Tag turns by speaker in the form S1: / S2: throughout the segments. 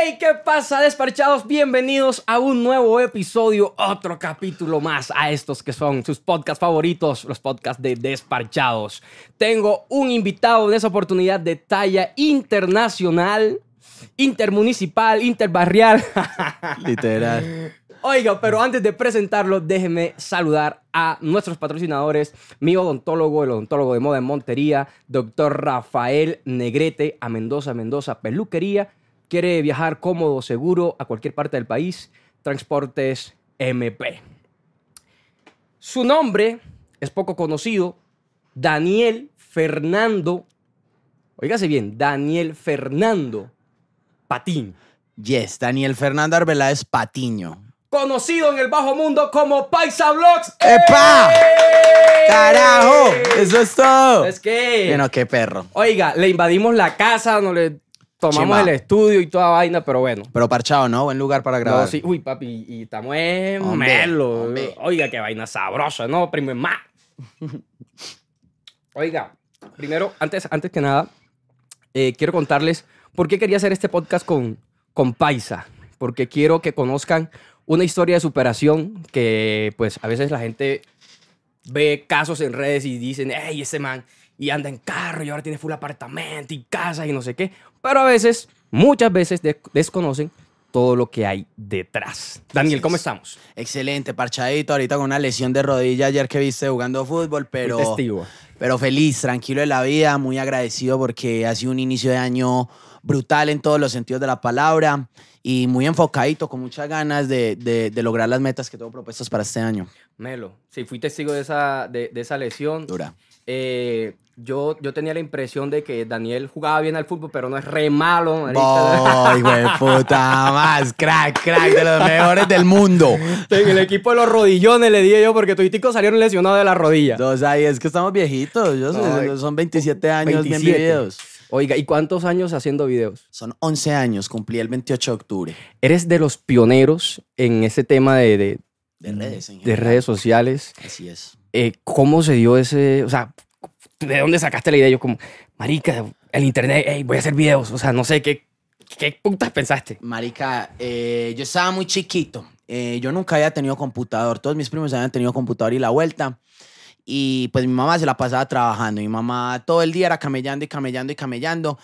S1: Hey, ¿qué pasa, despachados? Bienvenidos a un nuevo episodio, otro capítulo más a estos que son sus podcasts favoritos, los podcasts de Despachados. Tengo un invitado en esa oportunidad de talla internacional, intermunicipal, interbarrial.
S2: Literal.
S1: Oiga, pero antes de presentarlo, déjenme saludar a nuestros patrocinadores, mi odontólogo, el odontólogo de moda en Montería, doctor Rafael Negrete, a Mendoza, Mendoza Peluquería. Quiere viajar cómodo, seguro, a cualquier parte del país, Transportes MP. Su nombre es poco conocido, Daniel Fernando, oígase bien, Daniel Fernando Patín.
S2: Yes, Daniel Fernando Arbeláez Patiño.
S1: conocido en el bajo mundo como Paisa Vlogs.
S2: ¡Epa!
S1: ¡Ey!
S2: ¡Carajo! Eso es todo.
S1: Es que,
S2: Bueno, qué perro.
S1: oiga, le invadimos la casa, no le tomamos
S2: Chimba.
S1: el estudio y toda vaina, pero bueno.
S2: Pero parchado, ¿no? Buen lugar para
S1: No,
S2: grabar.
S1: sí, uy, papi, y estamos en
S2: Hombre,
S1: melo.
S2: hombre.
S1: Oiga, qué vaina sabrosa, ¿no? Primo más. Oiga, primero, antes, antes que nada, eh, quiero contarles por qué quería hacer este podcast con, con Paisa. Porque quiero que conozcan una historia de superación que, pues, a veces la gente ve casos en redes y dicen, hey, ese man, y anda en carro y ahora tiene full apartamento y casa y no sé qué. Pero a veces, muchas veces, de- desconocen todo lo que hay detrás. Daniel, ¿cómo
S2: es.
S1: estamos?
S2: Excelente, parchadito. Ahorita con una lesión de rodilla ayer que viste jugando fútbol, pero,
S1: testigo.
S2: pero feliz, tranquilo de la vida, muy agradecido porque ha sido un inicio de año brutal en todos los sentidos de la palabra y muy enfocadito, con muchas ganas de, de- de lograr las metas que tengo propuestas para este año.
S1: Melo, sí, fui testigo de esa, de, de esa lesión.
S2: Dura.
S1: Eh, yo, yo tenía la impresión de que Daniel jugaba bien al fútbol, pero no es re malo.
S2: ¡Ay, güey, puta! Más crack, crack, de los mejores del mundo.
S1: En el equipo de los rodillones le dije yo, porque todos salieron lesionados de la rodilla.
S2: Dos ahí, es que estamos viejitos. Yo sé,
S1: Ay,
S2: son 27 años bien
S1: 27.
S2: vividos.
S1: Oiga, ¿y cuántos años haciendo videos?
S2: Son 11 años, cumplí el 28 de octubre.
S1: Eres de los pioneros en ese tema de, de,
S2: De redes, en
S1: de redes sociales.
S2: Así es.
S1: Eh, ¿Cómo se dio ese, o sea, de dónde sacaste la idea? Yo como, marica, el internet, hey, voy a hacer videos. O sea, no sé, ¿qué, qué putas pensaste?
S2: Marica, eh, yo estaba muy chiquito. Eh, yo nunca había tenido computador. Todos mis primos habían tenido computador y la vuelta. Y pues mi mamá se la pasaba trabajando. Mi mamá todo el día era camellando y camellando y camellando.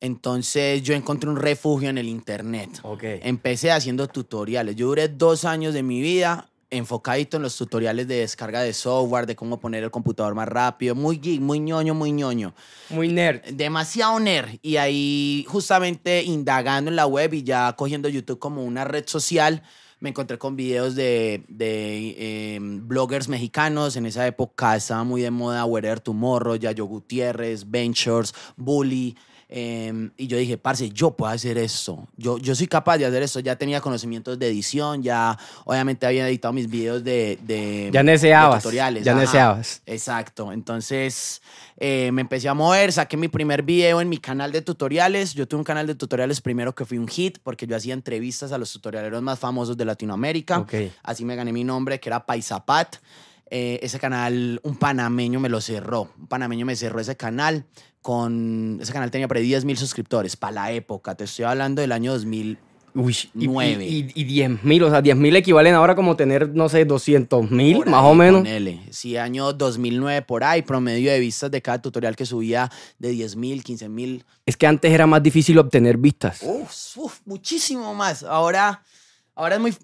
S2: Entonces yo encontré un refugio en el internet.
S1: Ok.
S2: Empecé haciendo tutoriales. Yo duré dos años de mi vida enfocadito en los tutoriales de descarga de software, de cómo poner el computador más rápido. Muy geek, muy ñoño, muy ñoño.
S1: Muy nerd.
S2: Demasiado nerd. Y ahí justamente indagando en la web y ya cogiendo YouTube como una red social, me encontré con videos de, de eh, bloggers mexicanos. En esa época estaba muy de moda Wherever Tomorrow, Yayo Gutiérrez, Ventures, Bully. Eh, y yo dije, parce, yo puedo hacer eso. Yo, yo soy capaz de hacer eso. Ya tenía conocimientos de edición, ya obviamente había editado mis videos de, de,
S1: Ya
S2: de tutoriales.
S1: Ya deseabas.
S2: Exacto. Entonces eh, me empecé a mover, saqué mi primer video en mi canal de tutoriales. Yo tuve un canal de tutoriales primero que fue un hit porque yo hacía entrevistas a los tutorialeros más famosos de Latinoamérica.
S1: Ok.
S2: Así me gané mi nombre, que era Paisapat. Eh, ese canal, un panameño me lo cerró. Un panameño me cerró ese canal. Con, ese canal tenía por ahí 10 mil suscriptores para la época. Te estoy hablando del año 2000.
S1: Uy, y,
S2: Nueve.
S1: Y, y, 10 mil, o sea, 10 mil equivalen ahora como tener, no sé, 200 mil, más
S2: ahí,
S1: o menos.
S2: ponele. Sí, año 2009 por ahí, promedio de vistas de cada tutorial que subía de 10 mil, 15 mil.
S1: Es que antes era más difícil obtener vistas.
S2: Uf, uf, muchísimo más. Ahora, ahora, es muy,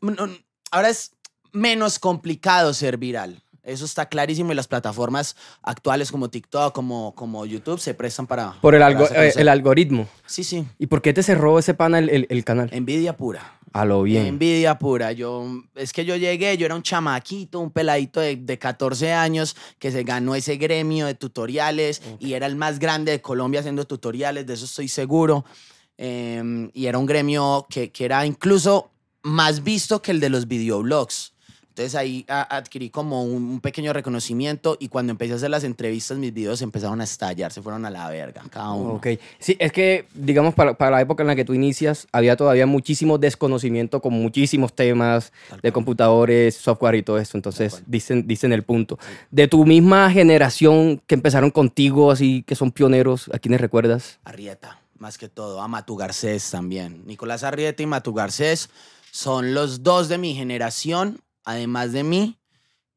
S2: ahora es menos complicado ser viral. Eso está clarísimo y las plataformas actuales como TikTok, como, como YouTube se prestan para...
S1: Por el, algo- eh, el algoritmo.
S2: Sí, sí.
S1: ¿Y por qué te cerró ese pana el, el- el canal?
S2: Envidia pura.
S1: A lo bien.
S2: Envidia pura. Yo, es que yo llegué, yo era un chamaquito, un peladito de, de 14 años que se ganó ese gremio de tutoriales y era el más grande de Colombia haciendo tutoriales, de eso estoy seguro. Eh, y era un gremio que, que era incluso más visto que el de los videoblogs. Entonces ahí a- adquirí como un, un pequeño reconocimiento y cuando empecé a hacer las entrevistas mis videos empezaron a estallar, se fueron a la verga, cada uno.
S1: Ok. Sí, es que, digamos, para, para la época en la que tú inicias, había todavía muchísimo desconocimiento con muchísimos temas
S2: Tal
S1: de
S2: cual.
S1: computadores, software y todo esto. Entonces, dicen, dicen el punto. De tu misma generación que empezaron contigo, así que son pioneros, ¿a quiénes recuerdas?
S2: Arrieta. más que todo, a Matu Garcés también. Nicolás Arrieta y Matu Garcés son los dos de mi generación, además de mí,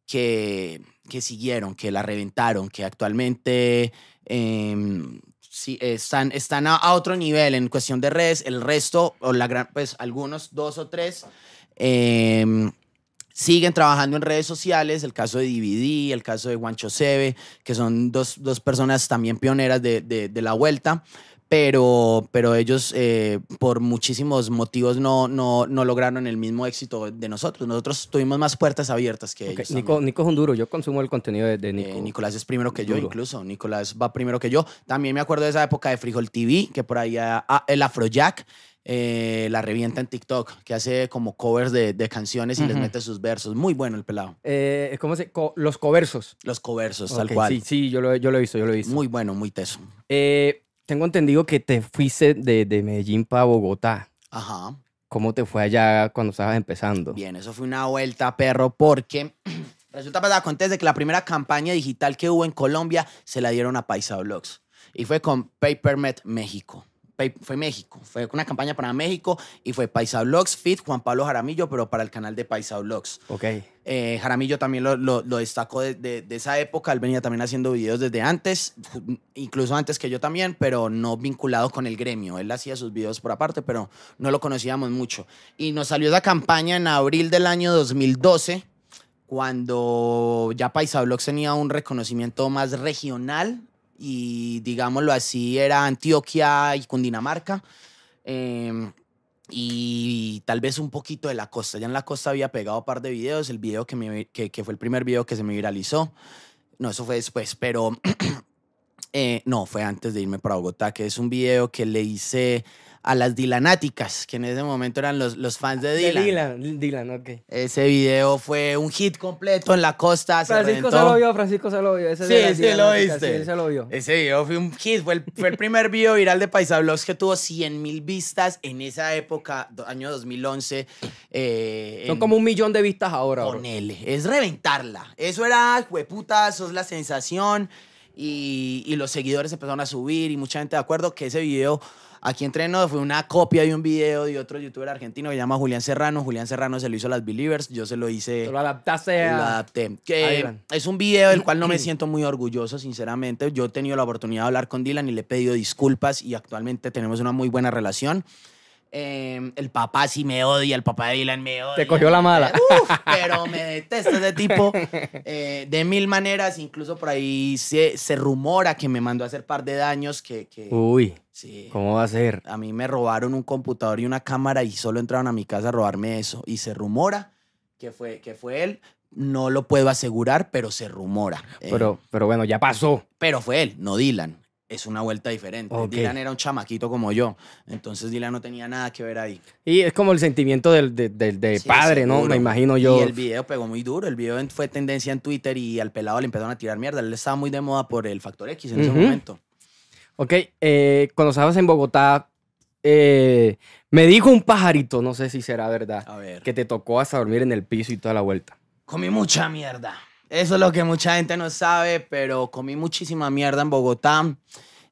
S2: que, que siguieron, que la reventaron, que actualmente sí, están, están a, otro nivel en cuestión de redes. El resto, o la gran, pues algunos, dos o tres, em, siguen trabajando en redes sociales, el caso de DVD, el caso de Juancho Seve, que son dos, dos personas también pioneras de- de la vuelta, pero, pero ellos eh, por muchísimos motivos no, no, no lograron el mismo éxito de nosotros. Nosotros tuvimos más puertas abiertas que ellos.
S1: Nico,
S2: también.
S1: Nico es un duro. Yo consumo el contenido de, de
S2: Eh,
S1: Nico.
S2: Nicolás es primero que yo, incluso. Nicolás va primero que yo. También me acuerdo de esa época de Frijol TV, que por ahí ah, ah, el Afrojack eh, la revienta en TikTok, que hace como covers de, de canciones y les mete sus versos. Muy bueno el pelado.
S1: Eh, ¿Cómo se co- Los coversos.
S2: Los coversos, tal cual.
S1: Sí, sí, yo lo, yo lo he visto, yo lo he visto.
S2: Muy bueno, muy teso.
S1: Eh, tengo entendido que te fuiste de, de Medellín para Bogotá.
S2: Ajá.
S1: ¿Cómo te fue allá cuando estabas empezando?
S2: Bien, eso fue una vuelta, perro, porque resulta pasada acontece que la primera campaña digital que hubo en Colombia se la dieron a Paisa Vlogs. Y fue con Papermet México. Fue México, fue una campaña para México y fue Paisa Vlogs, Fit, Juan Pablo Jaramillo, pero para el canal de Paisa Vlogs.
S1: Ok.
S2: Eh, Jaramillo también lo, lo, lo destacó de, de- de esa época. Él venía también haciendo videos desde antes, incluso antes que yo también, pero no vinculado con el gremio. Él hacía sus videos por aparte, pero no lo conocíamos mucho. Y nos salió esa campaña en abril del año 2012, cuando ya Paisa Vlogs tenía un reconocimiento más regional y, digámoslo así, era Antioquia y Cundinamarca. Em, y tal vez un poquito de la costa. Ya en la costa había pegado un par de videos, el video que, me, que, que fue el primer video que se me viralizó. No, eso fue después, pero eh, no, fue antes de irme para Bogotá, que es un video que le hice a las Dilanáticas, que en ese momento eran los, los fans de
S1: De
S2: Dylan.
S1: Dylan, Dylan, ok.
S2: Ese video fue un hit completo en la costa. se
S1: Francisco se lo vio, Francisco se lo vio. Ese
S2: Sí,
S1: de
S2: sí, lo viste.
S1: Sí, él se lo vio.
S2: Ese video fue un hit, fue el, fue el primer video viral de Paisa Vlogs que tuvo 100 mil vistas en esa época, año 2011. eh,
S1: Son
S2: en-
S1: como un millón de vistas ahora. bro.
S2: con él. Es reventarla. Eso era, hueputa, sos la sensación. Y, y los seguidores empezaron a subir y mucha gente de acuerdo que ese video aquí entrenó fue una copia de un video de otro youtuber argentino que se llama Julián Serrano. Julián Serrano se lo hizo a las Believers, yo se lo hice...
S1: Lo adaptaste
S2: Lo
S1: a...
S2: adapté.
S1: a
S2: Que
S1: Dylan.
S2: es un video del cual no me siento muy orgulloso, sinceramente. Yo he tenido la oportunidad de hablar con Dylan y le he pedido disculpas y actualmente tenemos una muy buena relación. Eh, el papá sí me odia, el papá de Dylan me odia.
S1: Te cogió la mala.
S2: Uf, pero me detesta ese tipo eh, de mil maneras. Incluso por ahí se, se rumora que me mandó a hacer par de daños que... que
S1: Uy,
S2: sí.
S1: ¿cómo va a ser?
S2: A mí me robaron un computador y una cámara y solo entraron a mi casa a robarme eso. Y se rumora que fue, que fue él. No lo puedo asegurar, pero se rumora. Eh,
S1: Pero, pero bueno, ya pasó.
S2: pero fue él, no Dylan. Es una vuelta diferente. Dylan era un chamaquito como yo. Entonces Dylan no tenía nada que ver ahí.
S1: Y es como el sentimiento del, del, del- del
S2: Sí,
S1: padre, ¿no? Me imagino yo.
S2: Y el video pegó muy duro. El video fue tendencia en Twitter y al pelado le empezaron a tirar mierda. Él estaba muy de moda por el Factor X en ese momento.
S1: Ok, eh, cuando estabas en Bogotá, eh, me dijo un pajarito, no sé si será verdad,
S2: A ver.
S1: que te tocó hasta dormir en el piso y toda la vuelta.
S2: Comí mucha mierda. Eso es lo que mucha gente no sabe, pero comí muchísima mierda en Bogotá.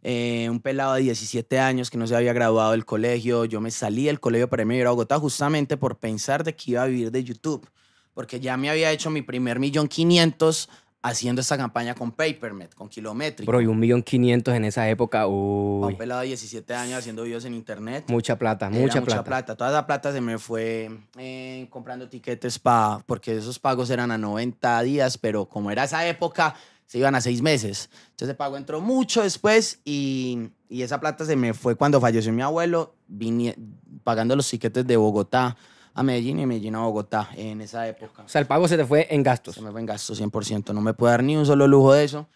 S2: Eh, un pelado de 17 años que no se había graduado del colegio. Yo me salí del colegio para irme a Bogotá justamente por pensar de que iba a vivir de YouTube. Porque ya me había hecho mi primer millón quinientos haciendo esta campaña con Papermet, con Kilométrico.
S1: Bro, y un millón quinientos en esa época, uy,
S2: un pelado de 17 años haciendo videos en internet.
S1: mucha plata,
S2: Era
S1: mucha, plata.
S2: Toda esa plata se me fue eh, comprando tiquetes para, porque esos pagos eran a 90 días, pero como era esa época, se iban a seis meses. Entonces el pago entró mucho después y, y esa plata se me fue cuando falleció mi abuelo, vine, pagando los tiquetes de Bogotá a Medellín y Medellín a Bogotá en esa época.
S1: O sea, el pago se te fue en gastos.
S2: Se me fue en gasto 100%. No me puedo dar ni un solo lujo de eso.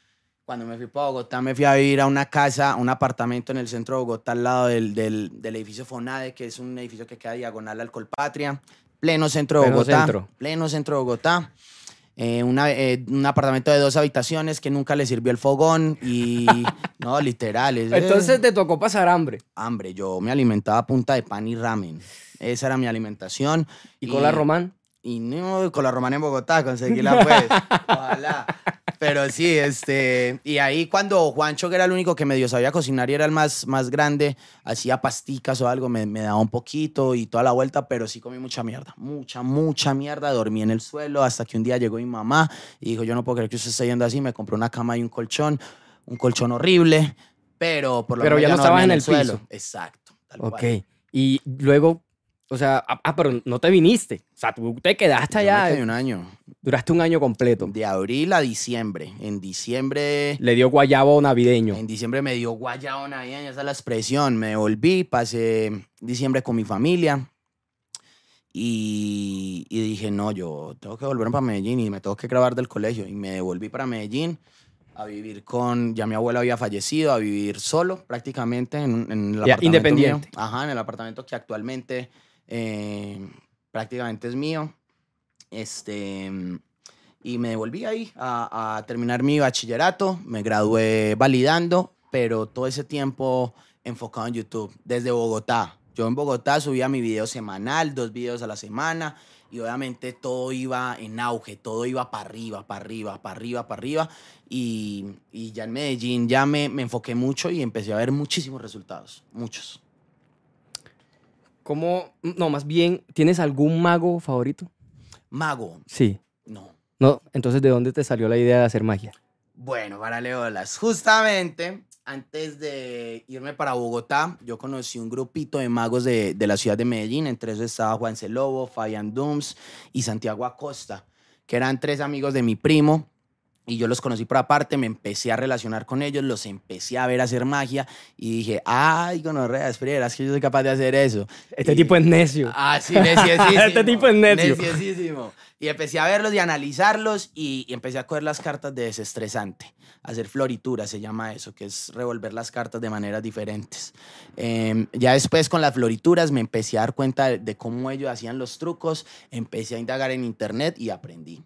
S2: Cuando me fui para Bogotá, me fui a vivir a una casa, un apartamento en el centro de Bogotá, al lado del, del, del edificio Fonade, que es un edificio que queda diagonal al Colpatria. Pleno centro de
S1: Pleno
S2: Bogotá.
S1: centro.
S2: Pleno centro de Bogotá. Eh, una- eh, un apartamento de dos habitaciones que nunca le sirvió el fogón y... no, literal. es, eh,
S1: Entonces te tocó pasar hambre.
S2: hambre. Yo me alimentaba a punta de pan y ramen. Esa era mi alimentación.
S1: ¿Y con la Román?
S2: Y no, con la romana en Bogotá, conseguíla pues. Ojalá. Pero sí, este. Y ahí cuando Juancho, que era el único que medio sabía cocinar y era el más, más grande, hacía pasticas o algo, me, me daba un poquito y toda la vuelta, pero sí comí mucha mierda. Mucha, mucha mierda. Dormí en el suelo hasta que un día llegó mi mamá y dijo: Yo no puedo creer que usted esté yendo así. Me compró una cama y un colchón. Un colchón horrible, pero por lo
S1: Pero
S2: menos
S1: ya no estabas en el piso.
S2: Exacto. tal
S1: Ok.
S2: cual.
S1: Y luego, o sea, ah, ah, pero no te viniste. O sea, tú te quedaste allá.
S2: quedé un año.
S1: Duraste un año completo.
S2: De abril a diciembre. En diciembre.
S1: Le dio guayabo navideño.
S2: En diciembre me dio guayao navideña, esa es la expresión. Me volví, pasé diciembre con mi familia. Y, y dije, no, yo tengo que volver para Medellín y me tengo que grabar del colegio. Y me devolví para Medellín a vivir con, ya mi abuelo había fallecido, a vivir solo prácticamente en, el
S1: Ya,
S2: apartamento
S1: independiente.
S2: mío. Ajá, en el apartamento que actualmente eh, prácticamente es mío. Este, y me devolví ahí a, terminar mi bachillerato. Me gradué validando, pero todo ese tiempo enfocado en YouTube, desde Bogotá. Yo en Bogotá subía mi video semanal, dos videos a la semana, y obviamente todo iba en auge, todo iba para arriba, para arriba, para arriba, para arriba. Y, y ya en Medellín ya me, me enfoqué mucho y empecé a ver muchísimos resultados, muchos.
S1: ¿Cómo? No, más bien, ¿tienes algún mago favorito?
S2: Mago,
S1: Sí.
S2: no.
S1: No, entonces, ¿de dónde te salió la idea de hacer magia?
S2: Bueno, para Leolas, justamente antes de irme para Bogotá, yo conocí un grupito de magos de, de la ciudad de Medellín. Entre esos estaba Juan Lobo, Fabián Dooms y Santiago Acosta, que eran tres amigos de mi primo. Y yo los conocí por aparte, me empecé a relacionar con ellos, los empecé a ver hacer magia y dije, ay, gonorrea, espera, es que yo soy capaz de hacer eso.
S1: Este
S2: Y-
S1: tipo es necio.
S2: Ah, sí, neciosísimo.
S1: Este tipo es necio.
S2: Neciosísimo. Y empecé a verlos y analizarlos y, y empecé a coger las cartas de desestresante. Hacer floritura se llama eso, que es revolver las cartas de maneras diferentes. Em, ya después con las florituras me empecé a dar cuenta de, de cómo ellos hacían los trucos, empecé a indagar en internet y aprendí.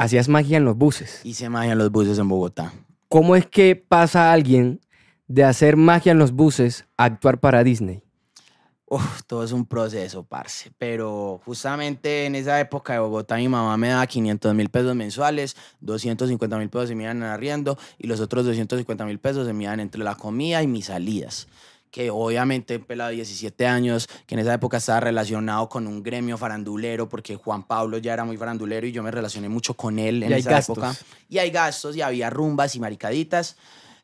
S1: Hacías magia en los buses.
S2: Hice magia en los buses en Bogotá.
S1: ¿Cómo es que pasa alguien de hacer magia en los buses a actuar para Disney?
S2: Uf, todo es un proceso, parce. Pero justamente en esa época de Bogotá, mi mamá me daba 500 mil pesos mensuales, 250 mil pesos se me iban en arriendo y los otros 250 mil pesos se me iban entre la comida y mis salidas. Que obviamente, un pelado de 17 años, que en esa época estaba relacionado con un gremio farandulero, porque Juan Pablo ya era muy farandulero y yo me relacioné mucho con él en
S1: Y
S2: esa época. Y hay gastos y había rumbas y maricaditas.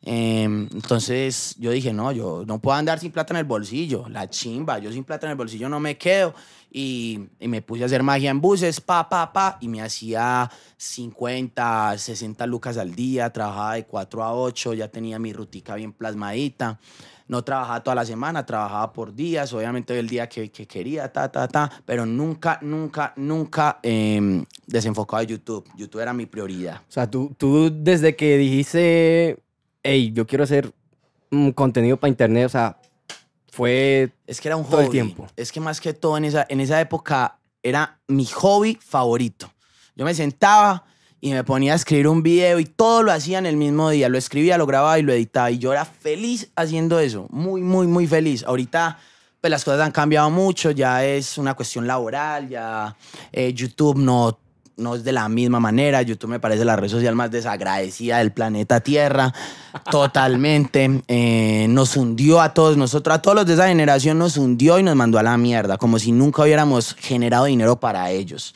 S2: Em, entonces yo dije, no, yo no puedo andar sin plata en el bolsillo, la chimba, yo sin plata en el bolsillo no me quedo. Y, y me puse a hacer magia en buses, pa, pa, pa, y me hacía 50, 60 lucas al día, trabajaba de 4 a 8, ya tenía mi rutica bien plasmadita. No trabajaba toda la semana, trabajaba por días, obviamente el día que, que quería, ta, ta, ta, pero nunca, nunca, nunca desenfocado de YouTube. YouTube era mi prioridad.
S1: O sea, tú, tú desde que dijiste, hey, yo quiero hacer mm, contenido para internet, o sea, fue...
S2: Es que era un
S1: Todo el
S2: hobby.
S1: tiempo.
S2: Es que más que todo en esa, en esa época era mi hobby favorito. Yo me sentaba y me ponía a escribir un video y todo lo hacía en el mismo día. Lo escribía, lo grababa y lo editaba. Y yo era feliz haciendo eso. Muy, muy, muy feliz. Ahorita pues las cosas han cambiado mucho. Ya es una cuestión laboral. Ya eh, YouTube no, no es de la misma manera. YouTube me parece la red social más desagradecida del planeta Tierra. Totalmente. Eh, nos hundió a todos nosotros, a todos los de esa generación nos hundió y nos mandó a la mierda, como si nunca hubiéramos generado dinero para ellos.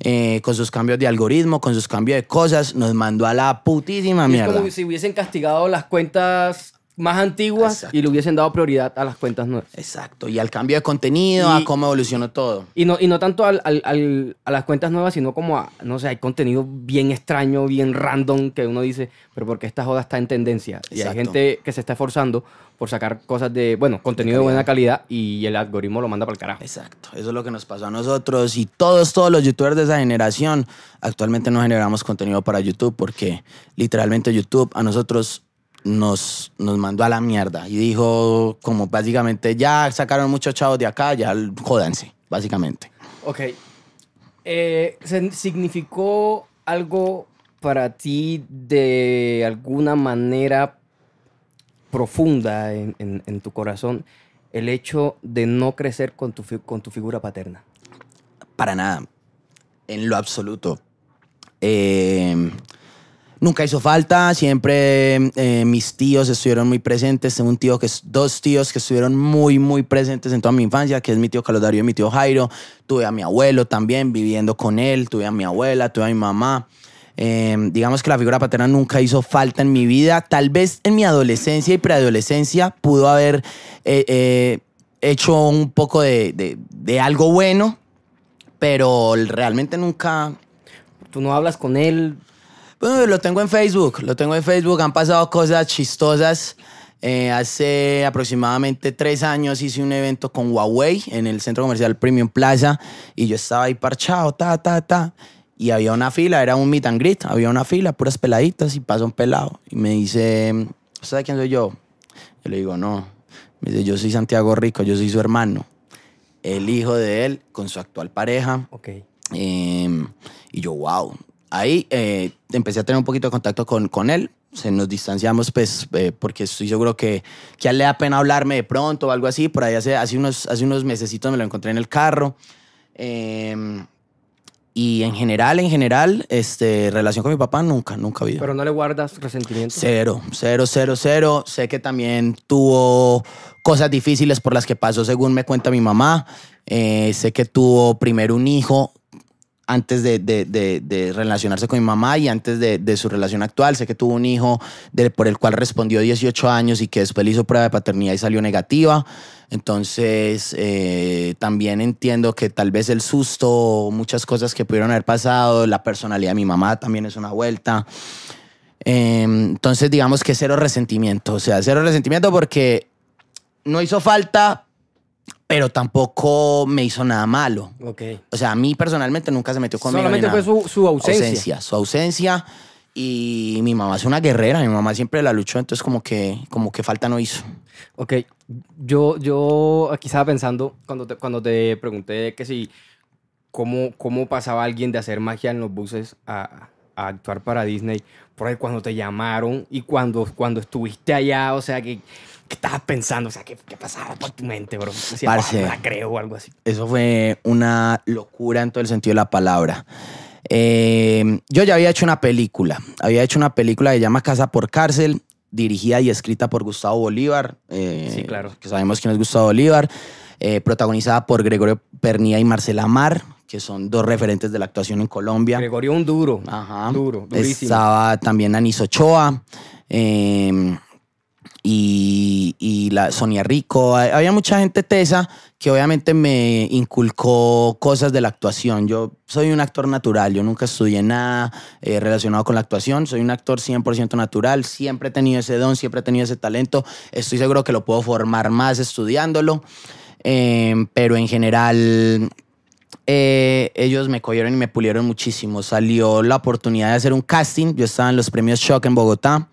S2: Eh, con sus cambios de algoritmo, con sus cambios de cosas, nos mandó a la putísima
S1: Es
S2: mierda.
S1: como si hubiesen castigado las cuentas más antiguas
S2: Exacto.
S1: y le hubiesen dado prioridad a las cuentas nuevas.
S2: Exacto. Y al cambio de contenido,
S1: Y-
S2: a cómo evolucionó todo.
S1: Y no, y no tanto al- al- al- a las cuentas nuevas, sino como a, no sé, hay contenido bien extraño, bien random, que uno dice, pero porque esta joda está en tendencia. Y hay gente que se está esforzando por sacar cosas de, bueno, contenido de buena calidad y el algoritmo lo manda para el carajo.
S2: Exacto, eso es lo que nos pasó a nosotros y todos, todos los youtubers de esa generación actualmente no generamos contenido para YouTube porque literalmente YouTube a nosotros nos, nos mandó a la mierda y dijo como básicamente ya sacaron muchos chavos de acá, ya jódanse, básicamente.
S1: Ok. Eh, ¿se- ¿Significó algo para ti de alguna manera profunda en, en- en tu corazón el hecho de no crecer con tu, con tu figura paterna?
S2: Para nada, en lo absoluto. Eh, Nunca hizo falta, siempre eh, mis tíos estuvieron muy presentes. Tengo un tío que es, dos tíos que estuvieron muy, muy presentes en toda mi infancia, que es mi tío Carlos Darío y mi tío Jairo. Tuve a mi abuelo también viviendo con él, tuve a mi abuela, tuve a mi mamá. Eh, digamos que la figura paterna nunca hizo falta en mi vida. Tal vez en mi adolescencia y preadolescencia pudo haber eh, eh, hecho un poco de, de- de algo bueno, pero realmente nunca,
S1: Tú no hablas con él.
S2: Bueno, lo tengo en Facebook, lo tengo en Facebook, han pasado cosas chistosas. Eh, hace aproximadamente tres años hice un evento con Huawei en el centro comercial Premium Plaza y yo estaba ahí parchado, ta, ta, ta. Y había una fila, era un meet and greet, había una fila, puras peladitas y pasa un pelado. Y me dice, ¿usted sabe quién soy yo? Yo le digo, no. Me dice, yo soy Santiago Rico, yo soy su hermano. El hijo de él con su actual pareja.
S1: Ok.
S2: Eh, y yo, wow. Ahí eh, empecé a tener un poquito de contacto con, con él. Se nos distanciamos, pues, eh, porque estoy seguro que, que a él le da pena hablarme de pronto o algo así. Por ahí hace, hace, unos, hace unos mesecitos me lo encontré en el carro. Eh, y en general, en general, este, relación con mi papá nunca, nunca ha habido.
S1: Pero no le guardas resentimiento.
S2: Cero, cero, cero, cero. Sé que también tuvo cosas difíciles por las que pasó, según me cuenta mi mamá. Eh, sé que tuvo primero un hijo antes de, de- de- relacionarse con mi mamá y antes de, su relación actual. Sé que tuvo un hijo por el cual respondió 18 años y que después le hizo prueba de paternidad y salió negativa. Entonces, eh, también entiendo que tal vez el susto, muchas cosas que pudieron haber pasado, la personalidad de mi mamá también es una vuelta. Eh, entonces, digamos que cero resentimiento. O sea, cero resentimiento porque no hizo falta, pero tampoco me hizo nada malo.
S1: Ok.
S2: O sea, a mí personalmente nunca se metió conmigo.
S1: Solamente fue su, su ausencia.
S2: Su ausencia. Y mi mamá es una guerrera. Mi mamá siempre la luchó, entonces como que, como que falta no hizo.
S1: Ok, yo, yo aquí estaba pensando cuando te, cuando te pregunté que si cómo, cómo pasaba alguien de hacer magia en los buses a, a actuar para Disney, por ahí cuando te llamaron y cuando, cuando estuviste allá, o sea, que ¿qué estabas pensando? O sea, ¿qué, qué pasaba por tu mente, bro? Decía,
S2: Parce.
S1: "Ah, no la creo o algo así.
S2: Eso fue una locura en todo el sentido de la palabra. Eh, yo ya había hecho una película. Había hecho una película que se llama Casa por Cárcel, dirigida y escrita por Gustavo Bolívar. eh,
S1: Sí, claro.
S2: Que sabemos quién es Gustavo Bolívar. eh, protagonizada por Gregorio Pernía y Marcela Mar, que son dos referentes de la actuación en Colombia.
S1: Gregorio un duro,
S2: Ajá.
S1: duro, durísimo.
S2: Estaba también Anis Ochoa. eh, y, la Sonia Rico. Había mucha gente tesa que obviamente me inculcó cosas de la actuación. Yo soy un actor natural, yo nunca estudié nada eh, relacionado con la actuación, soy un actor 100% natural, siempre he tenido ese don, siempre he tenido ese talento, estoy seguro que lo puedo formar más estudiándolo, Eh, pero en general eh, ellos me cogieron y me pulieron muchísimo. Salió la oportunidad de hacer un casting. Yo estaba en los premios Shock en Bogotá.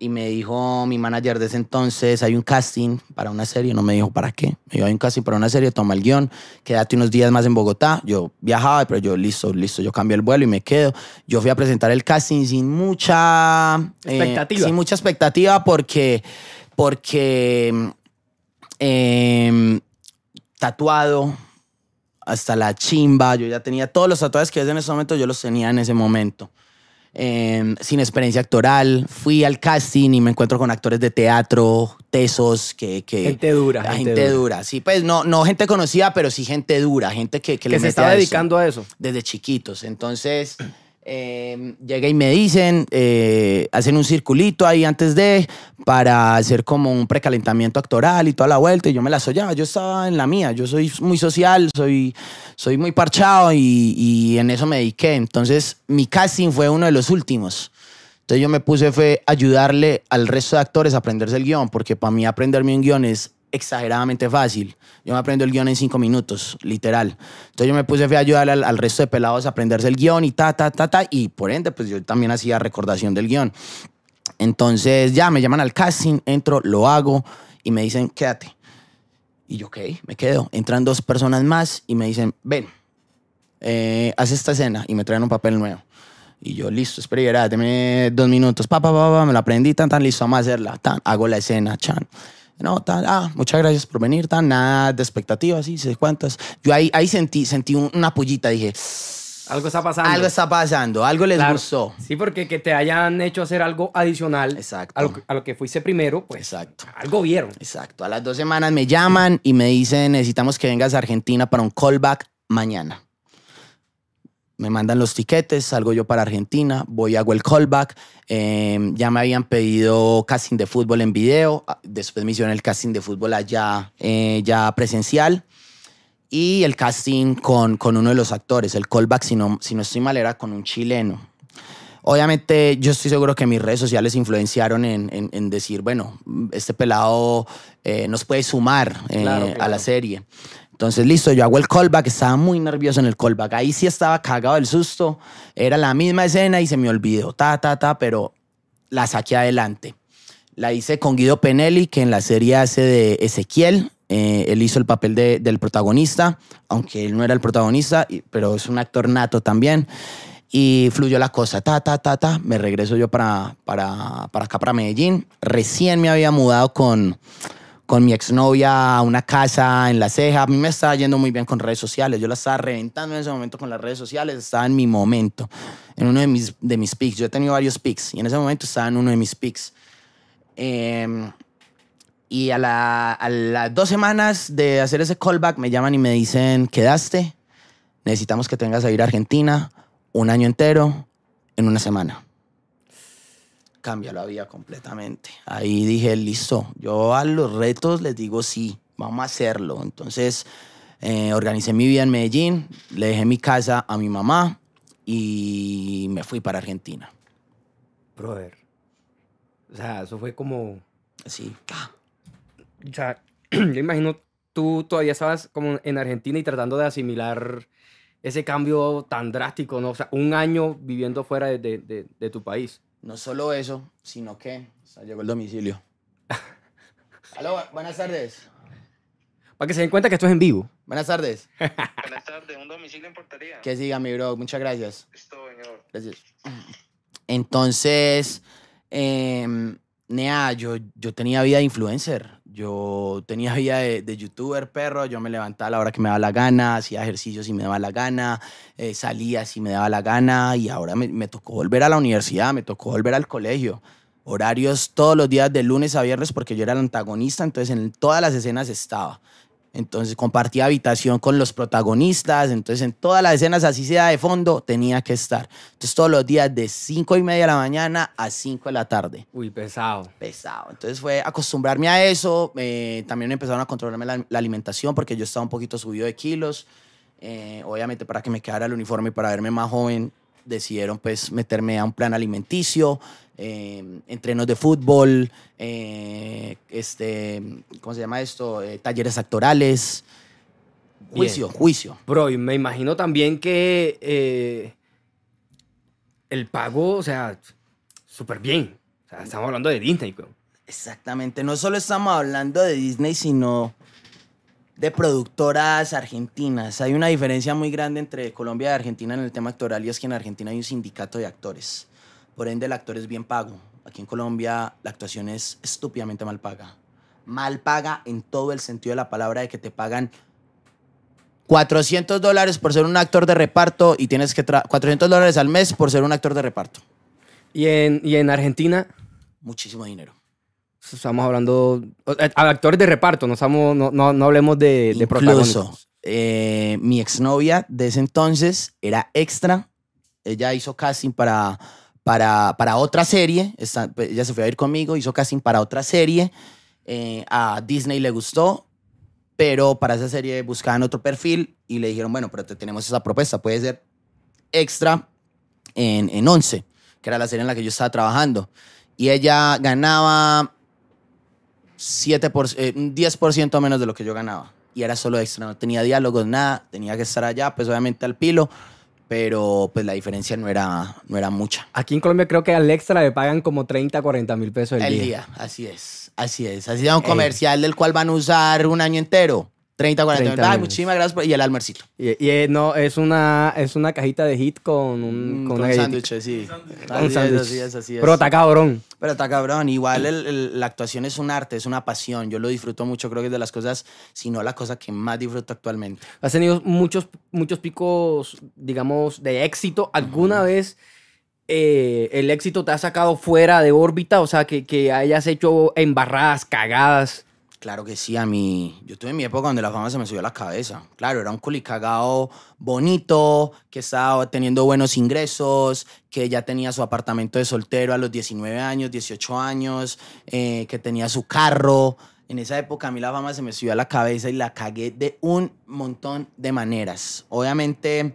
S2: Y me dijo mi manager de ese entonces, hay un casting para una serie. No me dijo para qué. Me dijo, hay un casting para una serie, toma el guion, quédate unos días más en Bogotá. Yo viajaba, pero yo, listo, listo, yo cambio el vuelo y me quedo. Yo fui a presentar el casting sin mucha... eh,
S1: Expectativa.
S2: sin mucha expectativa porque... Porque... eh, tatuado hasta la chimba. Yo ya tenía todos los tatuajes que ves en ese momento, yo los tenía en ese momento. Eh, sin experiencia actoral, fui al casting y me encuentro con actores de teatro, tesos, que... que
S1: Gente dura, gente
S2: gente,
S1: dura.
S2: dura. Sí, pues no, no gente conocida, pero sí gente dura, gente que, que,
S1: que
S2: le
S1: se
S2: eso
S1: dedicando a eso.
S2: desde chiquitos. Entonces, eh, llega y me dicen, eh, hacen un circulito ahí antes de, para hacer como un precalentamiento actoral y toda la vuelta, y yo me la soñaba, yo estaba en la mía, yo soy muy social, soy, soy muy parchado y, y en eso me dediqué. Entonces, mi casting fue uno de los últimos. Entonces yo me puse fue ayudarle al resto de actores a aprenderse el guion, porque para mí aprenderme un guion es exageradamente fácil. Yo me aprendo el guion en cinco minutos, literal. Entonces yo me puse a ayudarle al, al resto de pelados a aprenderse el guion y ta, ta, ta, ta, y por ende pues yo también hacía recordación del guion. Entonces ya me llaman al casting, entro, lo hago y me dicen, quédate. Y yo, ok, me quedo. Entran dos personas más y me dicen, ven, eh, haz esta escena y me traen un papel nuevo. Y yo, listo, espera, deme dos minutos. Pa, pa, pa, pa, me la aprendí, tan, tan, listo, vamos a hacerla. Tan, hago la escena, chan. No, tan, ah, muchas gracias por venir, tan, nada de expectativas, sí, sé cuántas. Yo ahí, ahí sentí, sentí un- una pullita, dije,
S1: Algo está pasando.
S2: Algo está pasando, algo les
S1: Claro.
S2: gustó.
S1: Sí, porque que te hayan hecho hacer algo adicional
S2: Exacto.
S1: a lo, que- a lo que fuiste primero, pues
S2: Exacto.
S1: algo vieron.
S2: Exacto. A las dos semanas me llaman y me dicen, necesitamos que vengas a Argentina para un callback mañana. Me mandan los tiquetes, salgo yo para Argentina, voy, hago el callback. eh, ya me habían pedido casting de fútbol en video, ah, después me hicieron el casting de fútbol allá, eh, ya presencial. Y el casting con, con uno de los actores, el callback, si no, si no estoy mal, era con un chileno. Obviamente, yo estoy seguro que mis redes sociales influenciaron en, en- en decir, bueno, este pelado eh, nos puede sumar eh,
S1: Claro,
S2: a
S1: claro.
S2: la serie. Entonces, listo, yo hago el callback, estaba muy nervioso en el callback. Ahí sí estaba cagado del susto. Era la misma escena y se me olvidó, ta, ta, ta, pero la saqué adelante. La hice con Guido Penelli, que en la serie hace de Ezequiel. Eh, él hizo el papel de- del protagonista, aunque él no era el protagonista, pero es un actor nato también. Y fluyó la cosa, ta, ta, ta, ta. Me regreso yo para, para, para acá, para Medellín. Recién me había mudado con, con mi exnovia a una casa en La Ceja. A mí me estaba yendo muy bien con redes sociales. Yo la estaba reventando en ese momento con las redes sociales. Estaba en mi momento, en uno de mis, de mis pics. Yo he tenido varios pics y en ese momento estaba en uno de mis pics. Em, y a, la- a las dos semanas de hacer ese callback me llaman y me dicen, quedaste, necesitamos que te vengas a ir a Argentina un año entero en una semana. Cambia la vida completamente. Ahí dije, listo, yo a los retos les digo sí, vamos a hacerlo. Entonces eh, organicé mi vida en Medellín, le dejé mi casa a mi mamá y me fui para Argentina.
S1: Brother. O sea, eso fue como.
S2: Así.
S1: O sea, yo imagino tú todavía estabas como en Argentina y tratando de asimilar ese cambio tan drástico, ¿no? O sea, un año viviendo fuera de, de- de- de tu país.
S2: No solo eso, sino que o sea, llegó el domicilio. Aló, bu- buenas tardes.
S1: Para que se den cuenta que esto es en vivo.
S2: Buenas tardes.
S3: Buenas tardes, un domicilio en portería.
S2: Que siga mi bro, muchas gracias.
S3: Listo, señor.
S2: Gracias. Entonces, em, Nea, yo, yo tenía vida de influencer. Yo tenía vida de, de youtuber, perro. Yo me levantaba a la hora que me daba la gana, hacía ejercicio si me daba la gana, eh, salía si me daba la gana. Y ahora me, me tocó volver a la universidad, me tocó volver al colegio. Horarios todos los días de lunes a viernes porque yo era el antagonista, entonces en todas las escenas estaba. Entonces compartía habitación con los protagonistas, entonces en todas las escenas, así sea de fondo, tenía que estar. Entonces todos los días de 5 y media de la mañana a 5 de la tarde.
S1: Uy, pesado.
S2: Pesado. Entonces fue acostumbrarme a eso. eh, también empezaron a controlarme la, la alimentación porque yo estaba un poquito subido de kilos. Eh, obviamente para que me quedara el uniforme y para verme más joven, decidieron pues meterme a un plan alimenticio, eh, entrenos de fútbol, eh, este, ¿cómo se llama esto? Eh, talleres actorales. Juicio, juicio.
S1: Bro, y me imagino también que el pago, o sea, súper bien. O sea, estamos hablando de Disney, weón.
S2: Exactamente. No solo estamos hablando de Disney, sino de productoras argentinas. Hay una diferencia muy grande entre Colombia y Argentina en el tema actoral y es que en Argentina hay un sindicato de actores. Por ende, el actor es bien pago. Aquí en Colombia la actuación es estúpidamente mal paga. Mal paga en todo el sentido de la palabra de que te pagan 400 dólares por ser un actor de reparto y tienes que... tra- 400 dólares al mes por ser un actor de reparto.
S1: Y en, y en Argentina,
S2: Muchísimo dinero.
S1: Estamos hablando. Actores de reparto, no, estamos, no, no, no hablemos de, de
S2: Incluso,
S1: protagónicos.
S2: eh, mi exnovia de ese entonces era extra. Ella hizo casting para, para, para otra serie. Pues, ella se fue a ir conmigo, hizo casting para otra serie. Eh, a Disney le gustó, pero para esa serie buscaban otro perfil y le dijeron, bueno, pero te tenemos esa propuesta, puede ser extra en, en 11, que era la serie en la que yo estaba trabajando. Y ella ganaba 7 por, eh, un 10% menos de lo que yo ganaba. Y era solo extra, no tenía diálogos, nada, tenía que estar allá, pues obviamente al pilo, pero pues la diferencia no era, no era mucha.
S1: Aquí en Colombia creo que al extra le pagan como 30, 40 mil pesos el,
S2: El
S1: día.
S2: día, así es, así es. Así es un
S1: Ey.
S2: comercial del cual van a usar un año entero. 30, 40
S1: 30
S2: mil. Ay, muchísimas gracias. por- Y el almuercito.
S1: Y, y, eh, no, es una, es una cajita de hit con un,
S2: Mm,
S1: con
S2: con
S1: una galletita.
S2: sándwiches, sí. Es,
S1: sándwich.
S2: así es, así es.
S1: Pero está cabrón.
S2: Pero está cabrón. Igual el- el- la actuación es un arte, es una pasión. Yo lo disfruto mucho. Creo que es de las cosas, si no la cosa que más disfruto actualmente.
S1: Has tenido muchos, muchos picos, digamos, de éxito. ¿Alguna vez eh, el éxito te ha sacado fuera de órbita? O sea, que, que hayas hecho embarradas, cagadas.
S2: Claro que sí, a mí. Yo tuve mi época donde la fama se me subió a la cabeza. Claro, era un culicagao bonito, que estaba teniendo buenos ingresos, que ya tenía su apartamento de soltero a los 19 años, 18 años, eh, que tenía su carro. En esa época a mí la fama se me subió a la cabeza y la cagué de un montón de maneras. Obviamente,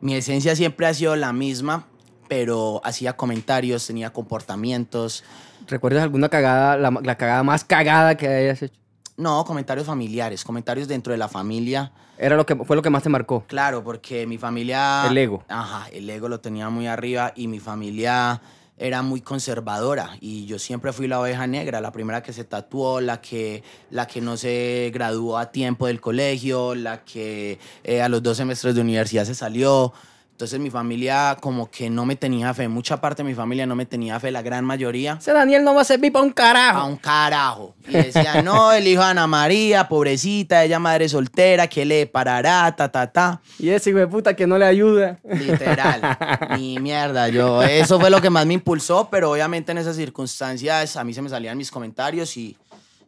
S2: mi esencia siempre ha sido la misma, pero hacía comentarios, tenía comportamientos.
S1: ¿Recuerdas alguna cagada, la cagada más cagada que hayas hecho?
S2: No, comentarios familiares, comentarios dentro de la familia.
S1: Era lo que, fue lo que más te marcó.
S2: Claro, porque mi familia...
S1: El ego.
S2: Ajá, el ego lo tenía muy arriba y mi familia era muy conservadora y yo siempre fui la oveja negra, la primera que se tatuó, la que, la que no se graduó a tiempo del colegio, la que eh, a los dos semestres de universidad se salió. Entonces mi familia como que no me tenía fe, mucha parte de mi familia no me tenía fe, la gran mayoría
S1: Ese Daniel no va a servir para un
S2: a
S1: carajo.
S2: un carajo. Y decía, no, el hijo de Ana María, pobrecita, ella madre soltera, ¿qué le parará? Ta, ta, ta.
S1: Y ese hijo de puta que no le ayuda.
S2: Literal. Ni mierda. Yo, eso fue lo que más me impulsó, pero obviamente en esas circunstancias a mí se me salían mis comentarios y,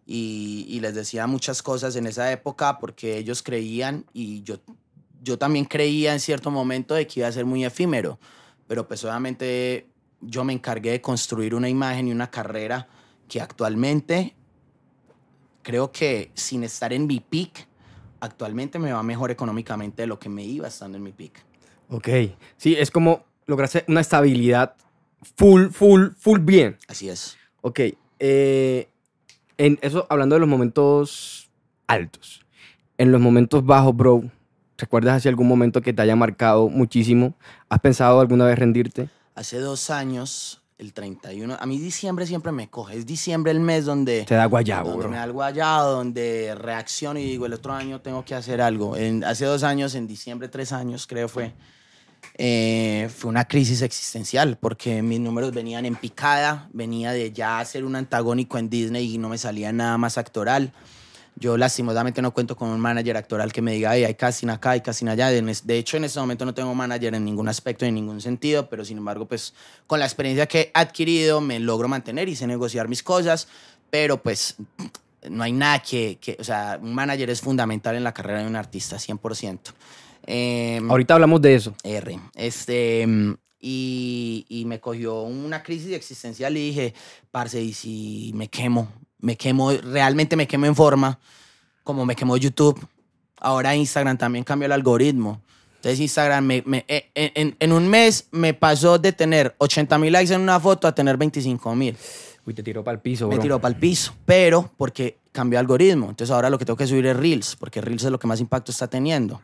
S2: y, y les decía muchas cosas en esa época porque ellos creían y yo, yo también creía en cierto momento de que iba a ser muy efímero. Pero pues obviamente yo me encargué de construir una imagen y una carrera que actualmente creo que sin estar en mi peak, actualmente me va mejor económicamente de lo que me iba estando en mi peak.
S1: Ok. Sí, es como lograste una estabilidad full, full, full bien.
S2: Así es.
S1: Ok. eh, en eso, hablando de los momentos altos. En los momentos bajos, bro, ¿recuerdas así algún momento que te haya marcado muchísimo? ¿Has pensado alguna vez rendirte?
S2: Hace dos años, el 31, a mí diciembre siempre me coge. Es diciembre el mes donde,
S1: Te da guayabo,
S2: donde
S1: bro.
S2: me da donde reacciono y digo, el otro año tengo que hacer algo. En, hace dos años, en diciembre, tres años creo fue, eh, fue una crisis existencial porque mis números venían en picada, venía de ya ser un antagónico en Disney y no me salía nada más actoral. Yo lastimosamente no cuento con un manager actoral que me diga, "Ey, hay casting acá, hay casting allá. De, hecho, en este momento no tengo manager en ningún aspecto, en ningún sentido, pero sin embargo, pues con la experiencia que he adquirido me logro mantener y sé negociar mis cosas, pero pues no hay nada que, que- o sea, un manager es fundamental en la carrera de un artista, 100%. Em,
S1: Ahorita hablamos de eso.
S2: R. Este, y, y me cogió una crisis existencial y dije, parce, ¿y si me quemo? Me quemo, realmente me quemo en forma, como me quemó YouTube. Ahora Instagram también cambió el algoritmo. Entonces Instagram me, me- eh, en, en- un mes me pasó de tener 80 mil likes en una foto a tener 25 mil.
S1: Uy, te tiró para el piso,
S2: Me
S1: bro.
S2: tiró para el piso, pero porque cambió el algoritmo. Entonces ahora lo que tengo que subir es Reels, porque Reels es lo que más impacto está teniendo.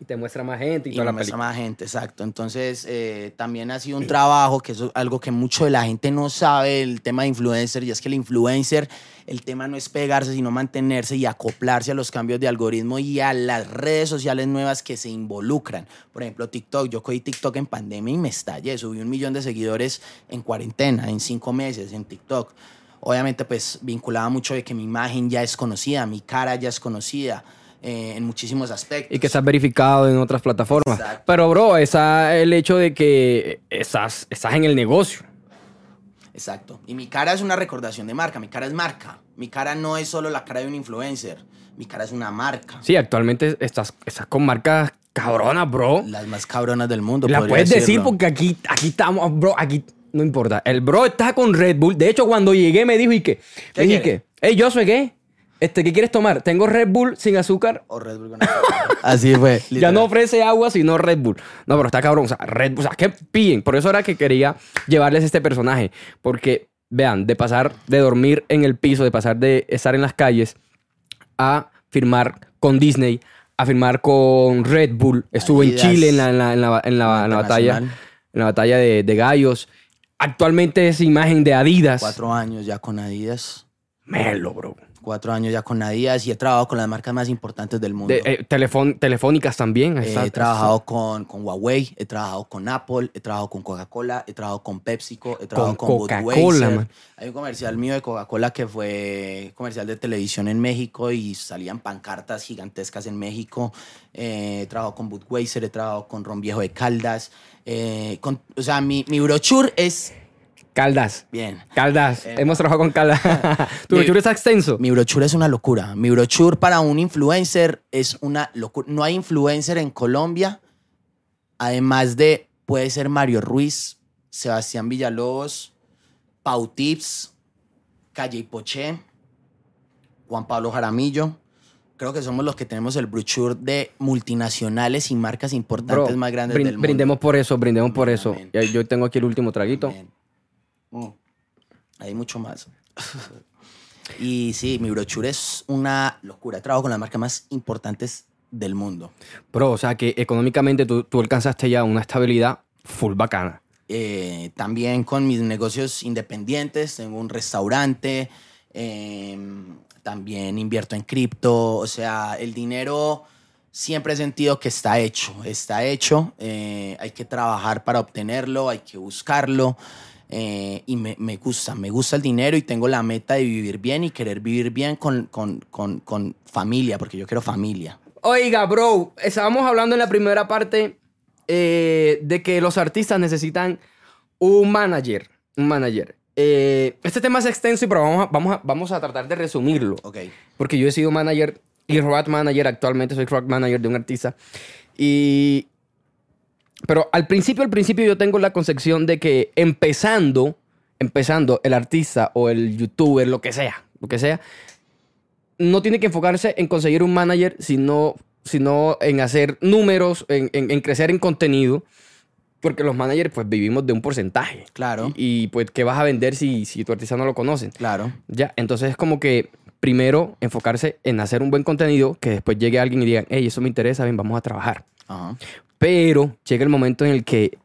S1: Y te muestra más gente y,
S2: Y
S1: toda la
S2: me
S1: película.
S2: más gente, exacto. Entonces, eh, también ha sido un trabajo, que es algo que mucho de la gente no sabe, el tema de influencer, y es que el influencer, el tema no es pegarse, sino mantenerse y acoplarse a los cambios de algoritmo y a las redes sociales nuevas que se involucran. Por ejemplo, TikTok. Yo cogí TikTok en pandemia y me estallé. Subí un millón de seguidores en cuarentena, en cinco meses, en TikTok. Obviamente, pues, vinculaba mucho de que mi imagen ya es conocida, mi cara ya es conocida. Eh, en muchísimos aspectos.
S1: Y que estás verificado en otras plataformas.
S2: Exacto.
S1: Pero, bro, esa, el hecho de que estás, estás en el negocio.
S2: Exacto. Y mi cara es una recordación de marca. Mi cara es marca. Mi cara no es solo la cara de un influencer. Mi cara es una marca.
S1: Sí, actualmente estás, estás con marcas cabronas, bro.
S2: Las más cabronas del mundo.
S1: La puedes decir porque aquí, aquí estamos, bro, aquí no importa. El bro está con Red Bull. De hecho, cuando llegué me dijo, ¿y? ¿Qué Le dije? ¿qué? Hey, yo soy qué? Este, ¿qué quieres tomar? Tengo Red Bull sin azúcar.
S2: O Red Bull con azúcar. Así fue.
S1: Ya no ofrece agua, sino Red Bull. No, pero está cabrón. O sea, Red Bull, o sea, ¿qué pillen? Por eso era que quería llevarles este personaje. Porque, vean, de pasar de dormir en el piso, de pasar de estar en las calles, a firmar con Disney, a firmar con Red Bull. Estuvo en. Chile en la, en la, en la, en la- batalla, en la batalla de, de gallos. Actualmente es imagen de Adidas.
S2: Cuatro años ya con Adidas.
S1: Melo, bro.
S2: Cuatro años ya con Nadías y he trabajado con las marcas más importantes del mundo.
S1: De, eh, telefón- telefónicas también.
S2: Eh, he trabajado con, con Huawei, he trabajado con Apple, he trabajado con Coca-Cola, he trabajado con PepsiCo, he trabajado con,
S1: Coca-Cola,
S2: Budweiser. Hay un comercial mío de Coca-Cola que fue comercial de televisión en México y salían pancartas gigantescas en México. Eh, he trabajado con Budweiser, he trabajado con Ron Viejo de Caldas. Eh, con- o sea, mi, mi brochure es
S1: Caldas.
S2: bien.
S1: Caldas.
S2: Eh,
S1: Hemos trabajado con Caldas. tu
S2: mi-
S1: brochure está extenso.
S2: Mi brochure es una locura. Mi brochure para un influencer es una locura. No hay influencer en Colombia, además de, puede ser Mario Ruiz, Sebastián Villalobos, Pau Tips, Calle y Poché, Juan Pablo Jaramillo. Creo que somos los que tenemos el brochure de multinacionales y marcas importantes
S1: Bro,
S2: más grandes
S1: brin-
S2: del mundo.
S1: brindemos por eso, brindemos por
S2: Amén,
S1: eso.
S2: amén.
S1: Yo tengo aquí el último traguito.
S2: Bien. Mm. Hay mucho más. y sí, mi brochure es una locura. Trabajo con las marcas más importantes del mundo.
S1: Bro, o sea que económicamente tú, tú alcanzaste ya una estabilidad full bacana.
S2: Eh, también con mis negocios independientes. Tengo un restaurante. eh, también invierto en cripto. O sea, el dinero siempre he sentido que está hecho. Está hecho. eh, hay que trabajar para obtenerlo. Hay que buscarlo. Eh, y me, me gusta, me gusta el dinero y tengo la meta de vivir bien y querer vivir bien con, con, con, con familia, porque yo quiero familia.
S1: Oiga, bro, estábamos hablando en la primera parte eh, de que los artistas necesitan un manager. Un manager. Eh, este tema es extenso, pero vamos a, vamos, a, vamos a tratar de resumirlo.
S2: Ok.
S1: Porque yo he sido manager y rock manager actualmente, soy rock manager de un artista. Y. Pero al principio, al principio yo tengo la concepción de que empezando, empezando el artista o el youtuber, lo que sea, lo que sea, no tiene que enfocarse en conseguir un manager, sino, sino en hacer números, en, en- en crecer en contenido. Porque los managers, pues vivimos de un porcentaje.
S2: Claro.
S1: Y, y, pues, ¿qué vas a vender si, si tu artista no lo conocen?
S2: Claro.
S1: Ya, entonces es como que primero enfocarse en hacer un buen contenido, que después llegue alguien y diga, hey, eso me interesa, ven, vamos a trabajar.
S2: Ajá.
S1: Pero llega el momento en el que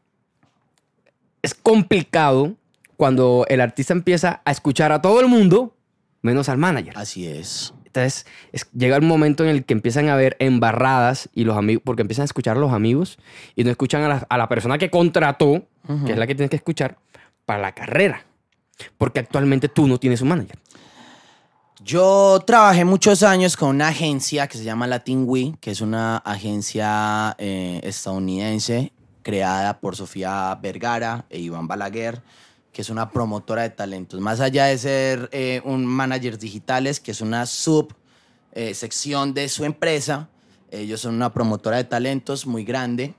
S1: es complicado cuando el artista empieza a escuchar a todo el mundo, menos al manager.
S2: Así es.
S1: Entonces es- llega el momento en el que empiezan a haber embarradas y los amigos, porque empiezan a escuchar a los amigos y no escuchan a la, a la persona que contrató, que es la que tienes que escuchar, para la carrera. Porque actualmente tú no tienes un manager.
S2: Yo trabajé muchos años con una agencia que se llama Latin We, que es una agencia eh, estadounidense creada por Sofía Vergara e Iván Balaguer, que es una promotora de talentos. Más allá de ser eh, un manager digitales, que es una sub eh, sección de su empresa, ellos son una promotora de talentos muy grande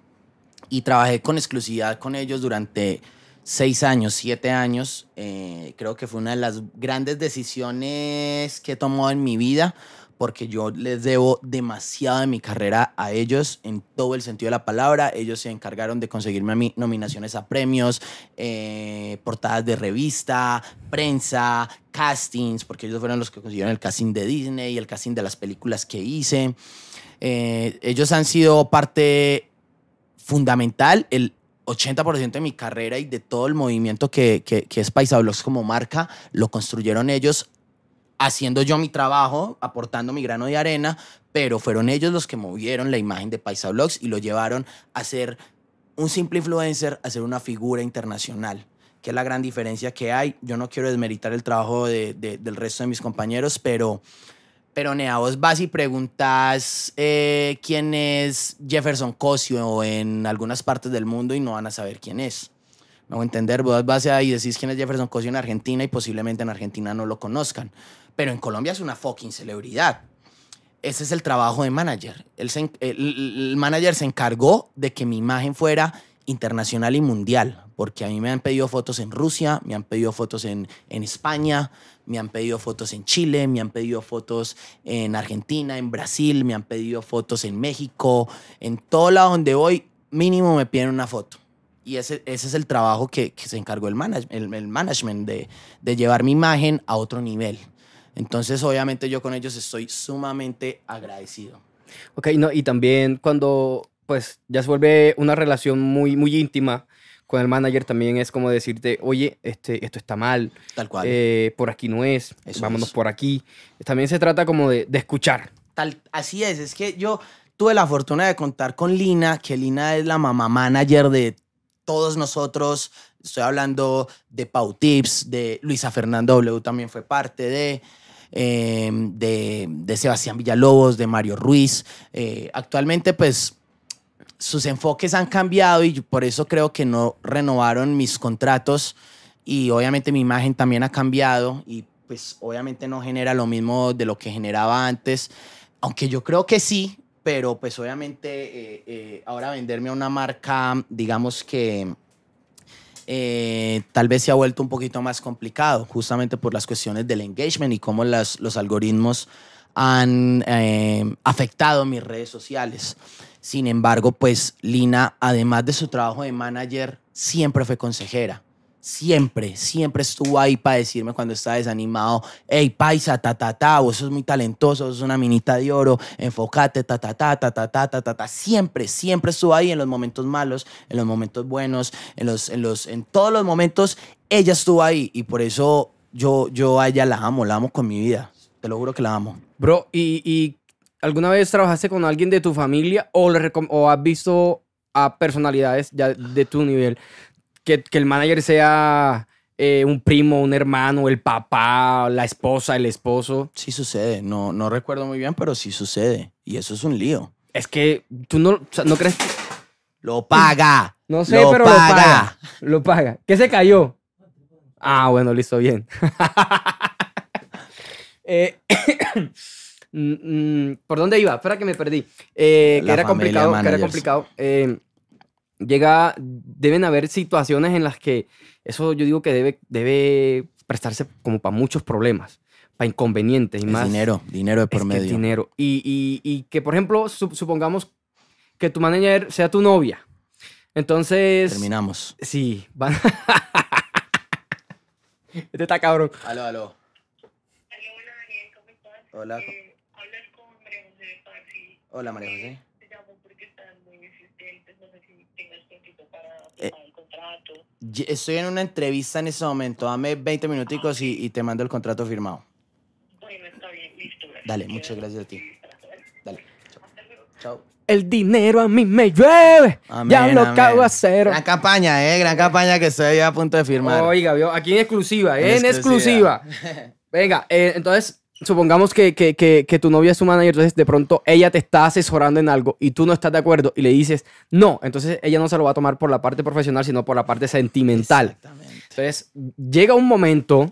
S2: y trabajé con exclusividad con ellos durante seis años, siete años. Eh, creo que fue una de las grandes decisiones que he tomado en mi vida porque yo les debo demasiado de mi carrera a ellos en todo el sentido de la palabra. Ellos se encargaron de conseguirme a mí nominaciones a premios, eh, portadas de revista, prensa, castings, porque ellos fueron los que consiguieron el casting de Disney y el casting de las películas que hice. Eh, ellos han sido parte fundamental, el 80% de mi carrera y de todo el movimiento que, que, que es como marca, lo construyeron ellos haciendo yo mi trabajo, aportando mi grano de arena, pero fueron ellos los que movieron la imagen de Paisa Blogs y lo llevaron a ser un simple influencer, a ser una figura internacional, que es la gran diferencia que hay. Yo no quiero desmeritar el trabajo de- del resto de mis compañeros, pero... Pero Nea, vos vas y preguntas eh, quién es Jefferson Cosio en algunas partes del mundo y no van a saber quién es. Me hago entender, vos vas y decís quién es Jefferson Cosio en Argentina y posiblemente en Argentina no lo conozcan. Pero en Colombia es una fucking celebridad. Ese es el trabajo de manager. En- el, el manager se encargó de que mi imagen fuera internacional y mundial, porque a mí me han pedido fotos en Rusia, me han pedido fotos en, en España, me han pedido fotos en Chile, me han pedido fotos en Argentina, en Brasil, me han pedido fotos en México, en todo lado donde voy, mínimo me piden una foto. Y ese, ese es el trabajo que, que se encargó el, manage- el, el management, de, de llevar mi imagen a otro nivel. Entonces, obviamente, yo con ellos estoy sumamente agradecido.
S1: Ok, no, y también cuando pues ya se vuelve una relación muy, muy íntima con el manager también es como decirte, oye, este, esto está mal,
S2: Tal cual.
S1: eh, por aquí no es,
S2: Eso
S1: vámonos
S2: es.
S1: por aquí. También se trata como de, de escuchar.
S2: Tal, así es, es que yo tuve la fortuna de contar con Lina, que Lina es la mamá manager de todos nosotros. Estoy hablando de Pau Tips, de Luisa Fernanda W también fue parte de, eh, de, de Sebastián Villalobos, de Mario Ruiz. Eh, actualmente, pues, sus enfoques han cambiado y por eso creo que no renovaron mis contratos y obviamente mi imagen también ha cambiado y pues obviamente no genera lo mismo de lo que generaba antes, aunque yo creo que sí, pero pues obviamente eh, eh, ahora venderme a una marca, digamos que eh, tal vez se ha vuelto un poquito más complicado, justamente por las cuestiones del engagement y cómo las, los algoritmos han afectado mis redes sociales. Sin embargo, pues Lina, además de su trabajo de manager, siempre fue consejera. Siempre, siempre estuvo ahí para decirme cuando estaba desanimado, hey, paisa, ta, ta, ta, vos sos muy talentoso, sos una minita de oro, enfócate, ta, ta, ta, ta, ta, ta, ta, ta, ta. Siempre, siempre estuvo ahí en los momentos malos, en los momentos buenos, en, los, en, los, en todos los momentos, ella estuvo ahí y por eso yo, yo a ella la amo, la amo con mi vida. Te lo juro que la amo.
S1: Bro, ¿y, y alguna vez trabajaste con alguien de tu familia o, le recom- o has visto a personalidades ya de tu nivel que, que el manager sea eh, un primo, un hermano, el papá, la esposa, el esposo?
S2: Sí sucede, no, no recuerdo muy bien, pero sí sucede. Y eso es un lío.
S1: Es que tú no, o sea, no crees.
S2: Lo paga.
S1: No sé,
S2: Lo
S1: pero lo paga. Lo paga. ¿Qué se cayó? Ah, bueno, listo, bien. Eh, mm, mm, ¿Por dónde iba? Espera que me perdí. Eh, que era complicado, que era
S2: managers.
S1: complicado. Eh, llega, deben haber situaciones en las que eso yo digo que debe, debe prestarse como para muchos problemas, para inconvenientes y
S2: Es
S1: más.
S2: dinero, dinero de por
S1: es que es
S2: medio.
S1: dinero. Y, y- y que, por ejemplo, sup- supongamos que tu manager sea tu novia. Entonces,
S2: Terminamos.
S1: sí, van. este está cabrón.
S2: Aló, aló.
S4: Hola Daniel, ¿cómo estás?
S2: Hola.
S4: Eh, hablas con María José de Parsi.
S2: Hola, María José.
S4: Eh, te llamo porque están muy insistentes, no sé si tengas tiempo para
S2: Eh.
S4: firmar el contrato.
S2: Ye- Estoy en una entrevista en este momento. Dame 20 minuticos y, y te mando el contrato firmado.
S4: Bueno, está bien, listo. gracias.
S2: Dale, muchas gracias a ti. Dale.
S4: Hasta luego.
S2: Chao.
S1: El dinero a mí me llueve. ya
S2: Amén,
S1: lo
S2: amén.
S1: cago a cero.
S2: Gran campaña, eh. Gran campaña que estoy a punto de firmar.
S1: Oiga, vio, aquí en exclusiva,
S2: En
S1: en exclusiva. Venga, eh, entonces, supongamos que, que, que, que tu novia es tu manager, entonces de pronto ella te está asesorando en algo y tú no estás de acuerdo y le dices no, entonces ella no se lo va a tomar por la parte profesional, sino por la parte sentimental. Entonces, llega un momento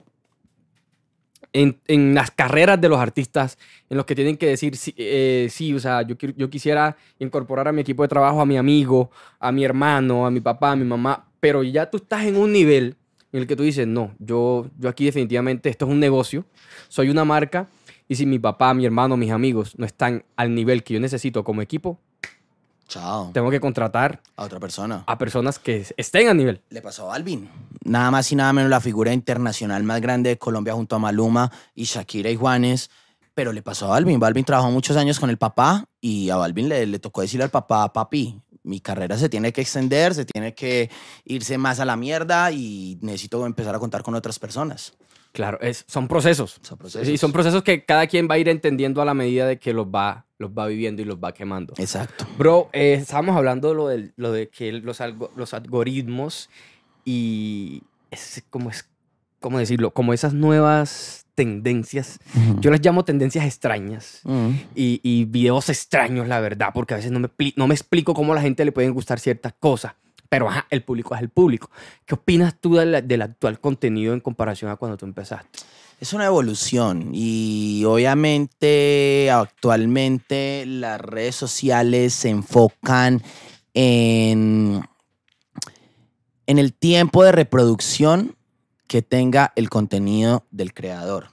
S1: en, en las carreras de los artistas en los que tienen que decir, sí, eh, sí, o sea, yo, yo quisiera incorporar a mi equipo de trabajo, a mi amigo, a mi hermano, a mi papá, a mi mamá, pero ya tú estás en un nivel en el que tú dices, no, yo, yo aquí definitivamente esto es un negocio, soy una marca, y si mi papá, mi hermano, mis amigos no están al nivel que yo necesito como equipo,
S2: Chao.
S1: tengo que contratar
S2: A otra persona.
S1: a personas que estén a nivel.
S2: Le pasó a Balvin. Nada más y nada menos la figura internacional más grande de Colombia junto a Maluma y Shakira y Juanes. Pero le pasó a Balvin. Balvin trabajó muchos años con el papá y a Balvin le, le tocó decirle al papá, papi, mi carrera se tiene que extender, se tiene que irse más a la mierda y necesito empezar a contar con otras personas.
S1: Claro, es, son procesos.
S2: Son procesos.
S1: Sí, son procesos que cada quien va a ir entendiendo a la medida de que los va, los va viviendo y los va quemando.
S2: Exacto.
S1: Bro, eh, estábamos hablando de lo, del- lo de que los, algo- los algoritmos y es como es, ¿cómo decirlo? Como esas nuevas tendencias. Yo las llamo tendencias extrañas
S2: Mm.
S1: y, y videos extraños, la verdad, porque a veces no me, no me explico cómo a la gente le pueden gustar ciertas cosas. Pero ajá, el público es el público. ¿Qué opinas tú del, del actual contenido en comparación a cuando tú empezaste?
S2: Es una evolución y obviamente actualmente las redes sociales se enfocan en, en el tiempo de reproducción que tenga el contenido del creador.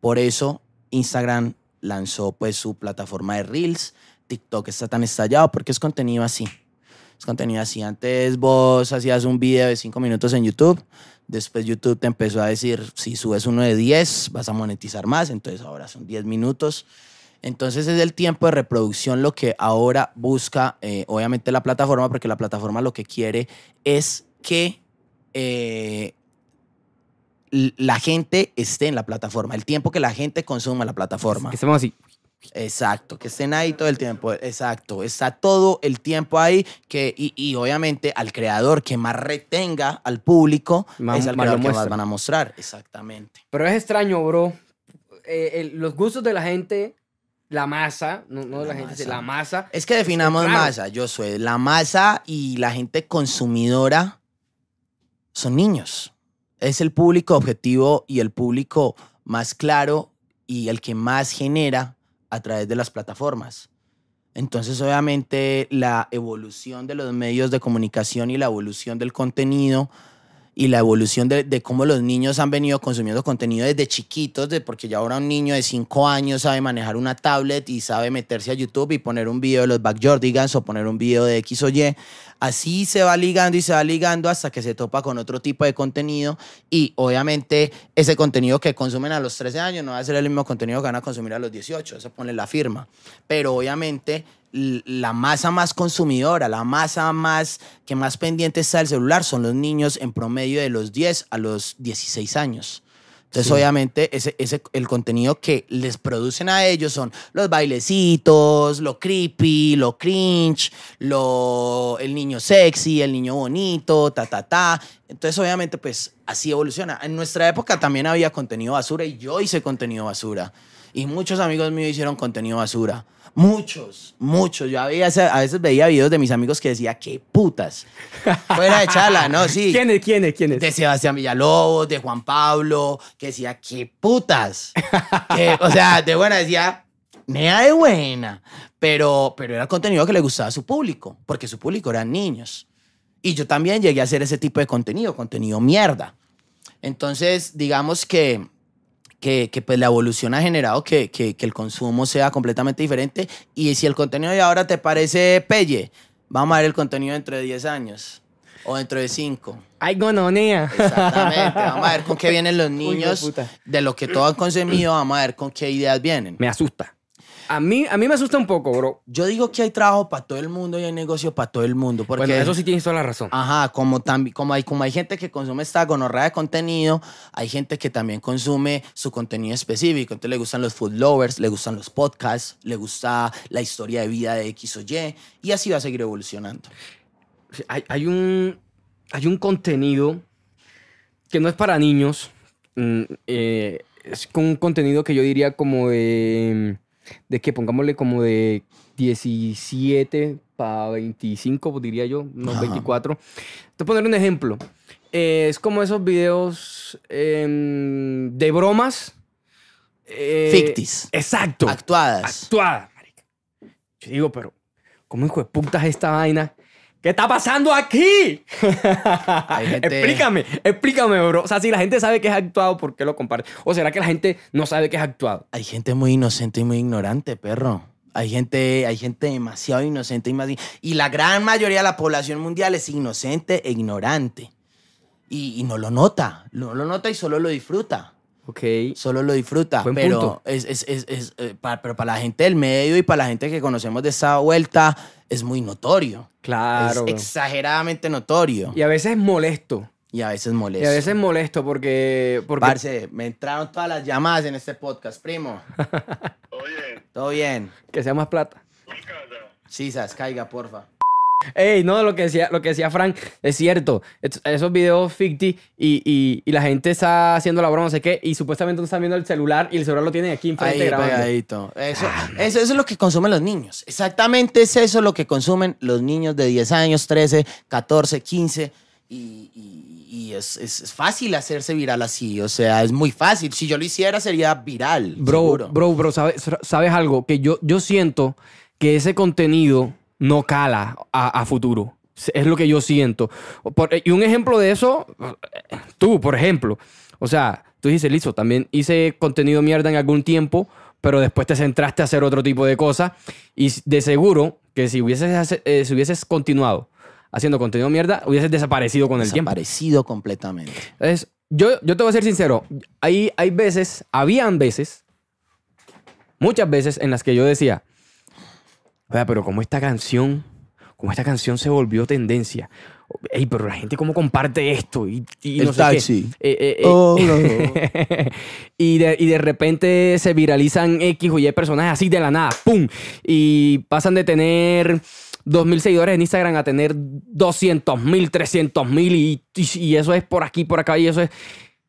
S2: Por eso Instagram lanzó pues su plataforma de Reels, TikTok está tan estallado porque es contenido así. Es contenido así. Antes vos hacías un video de 5 minutos en YouTube, después YouTube te empezó a decir, si subes uno de 10 vas a monetizar más, entonces ahora son 10 minutos. Entonces es el tiempo de reproducción lo que ahora busca, eh, obviamente, la plataforma, porque la plataforma lo que quiere es que eh, la gente esté en la plataforma, el tiempo que la gente consuma la plataforma.
S1: Que estemos así.
S2: Exacto, que estén ahí todo el tiempo. Exacto, está todo el tiempo ahí que, y, y obviamente al creador que más retenga al público
S1: Más-
S2: es al
S1: más
S2: creador que más van a mostrar. Exactamente.
S1: Pero es extraño, bro. Eh, el- los gustos de la gente, la masa, no, no de la,
S2: La
S1: gente,
S2: masa.
S1: la masa.
S2: Es que definamos
S1: claro.
S2: masa, yo soy la masa y la gente consumidora son niños. Es el público objetivo y el público más claro y el que más genera a través de las plataformas. Entonces, obviamente, la evolución de los medios de comunicación y la evolución del contenido y la evolución de, de cómo los niños han venido consumiendo contenido desde chiquitos, de, porque ya ahora un niño de 5 años sabe manejar una tablet y sabe meterse a YouTube y poner un video de los Backyardigans o poner un video de X o Y. Así se va ligando y se va ligando hasta que se topa con otro tipo de contenido y obviamente ese contenido que consumen a los 13 años no va a ser el mismo contenido que van a consumir a los 18, eso pone la firma. Pero obviamente la masa más consumidora, la masa más que más pendiente está del celular son los niños en promedio de los 10 a los 16 años. Entonces,
S1: Sí.
S2: obviamente, ese, ese, el contenido que les producen a ellos son los bailecitos, lo creepy, lo cringe, lo, el niño sexy, el niño bonito, ta, ta, ta. Entonces, obviamente, pues así evoluciona. En nuestra época también había contenido basura y yo hice contenido basura. Y muchos amigos míos hicieron contenido basura. Muchos, muchos. Yo había, a veces veía videos de mis amigos que decía, qué putas. Fuera de chala, ¿no? Sí.
S1: ¿Quién es? ¿Quién es? ¿Quién es?
S2: De Sebastián Villalobos, de Juan Pablo, que decía, qué putas. Que, o sea, de buena decía, nea de buena. Pero, pero era contenido que le gustaba a su público, porque su público eran niños. Y yo también llegué a hacer ese tipo de contenido, contenido mierda. Entonces, digamos que, que, que, pues la evolución ha generado que, que, que el consumo sea completamente diferente. Y si el contenido de ahora te parece pelle, vamos a ver el contenido dentro de 10 años o dentro de 5.
S1: Ay, gononea.
S2: Exactamente. Vamos a ver con qué vienen los
S1: Uy,
S2: niños.
S1: puta.
S2: de lo que todos han consumido, vamos a ver con qué ideas vienen.
S1: Me asusta. A mí, a mí me asusta un poco, bro.
S2: Yo digo que hay trabajo para todo el mundo y hay negocio para todo el mundo. Porque,
S1: Bueno, eso sí tienes toda la razón.
S2: Ajá, como, tambi- como, hay, como hay gente que consume esta gonorrea de contenido, hay gente que también consume su contenido específico. Entonces le gustan los food lovers, le gustan los podcasts, le gusta la historia de vida de X o Y. Y así va a seguir evolucionando.
S1: Hay, hay un, hay un contenido que no es para niños. mm, eh, es con un contenido que yo diría como de. De que pongámosle como de 17 para 25, pues diría yo, unos
S2: Ajá.
S1: 24. Te voy a poner un ejemplo. Eh, es como esos videos em, de bromas. eh,
S2: Fictis.
S1: Exacto.
S2: Actuadas.
S1: Actuada, marica. Yo digo, pero, ¿cómo hijo de puta es esta vaina? ¿Qué está pasando aquí?
S2: Gente-
S1: Explícame, explícame, bro. O sea, si la gente sabe que es actuado, ¿por qué lo comparte? ¿O será que la gente no sabe que es actuado?
S2: Hay gente muy inocente y muy ignorante, perro. Hay gente, hay gente demasiado inocente y más. Y la gran mayoría de la población mundial es inocente e ignorante. Y, y no lo nota. No lo nota y solo lo disfruta.
S1: Ok.
S2: Solo lo disfruta.
S1: Buen
S2: pero
S1: punto.
S2: es, es, es, es, eh, pa- pero para la gente del medio y para la gente que conocemos de esta vuelta es muy notorio.
S1: Claro.
S2: es
S1: bro.
S2: exageradamente notorio.
S1: Y a veces es molesto.
S2: Y a veces molesto.
S1: Y a veces es molesto porque... porque
S2: Parce, me entraron todas las llamadas en este podcast, primo.
S3: Oye,
S2: Todo bien.
S1: que sea más plata.
S2: Sí, sas, caiga, porfa.
S1: Ey, no, lo que decía, lo que decía Frank es cierto. Es- esos videos ficti y, y, y la gente está haciendo la broma, no sé qué, y supuestamente no están viendo el celular y el celular lo tienen aquí enfrente
S2: Ahí,
S1: grabando.
S2: pegadito. Eso, eso, eso es lo que consumen los niños. Exactamente es eso lo que consumen los niños de 10 años, 13, 14, 15. Y, es, es- es fácil hacerse viral así. O sea, es muy fácil. Si yo lo hiciera, sería viral.
S1: Bro,
S2: seguro.
S1: bro, bro, ¿sabes, sabes algo? Que yo, yo siento que ese contenido no cala a, a futuro. Es lo que yo siento. Por- y un ejemplo de eso, tú, por ejemplo. O sea, tú dices, listo, también hice contenido mierda en algún tiempo, pero después te centraste a hacer otro tipo de cosas. Y de seguro que si hubieses, eh, si hubieses continuado haciendo contenido mierda, hubieses desaparecido con el tiempo.
S2: Desaparecido completamente.
S1: Entonces, yo, yo te voy a ser sincero. Hay, hay veces, habían veces, muchas veces en las que yo decía, "Vea, pero como esta canción, como esta canción se volvió tendencia. Ey, pero la gente cómo comparte esto y, y
S2: El
S1: no sé
S2: taxi.
S1: qué. Eh, eh, eh.
S2: Oh,
S1: y, de, y de repente se viralizan X o Y personajes así de la nada, ¡pum! Y pasan de tener 2.000 seguidores en Instagram a tener 200.000, 300.000 y, y, y eso es por aquí, por acá y eso es...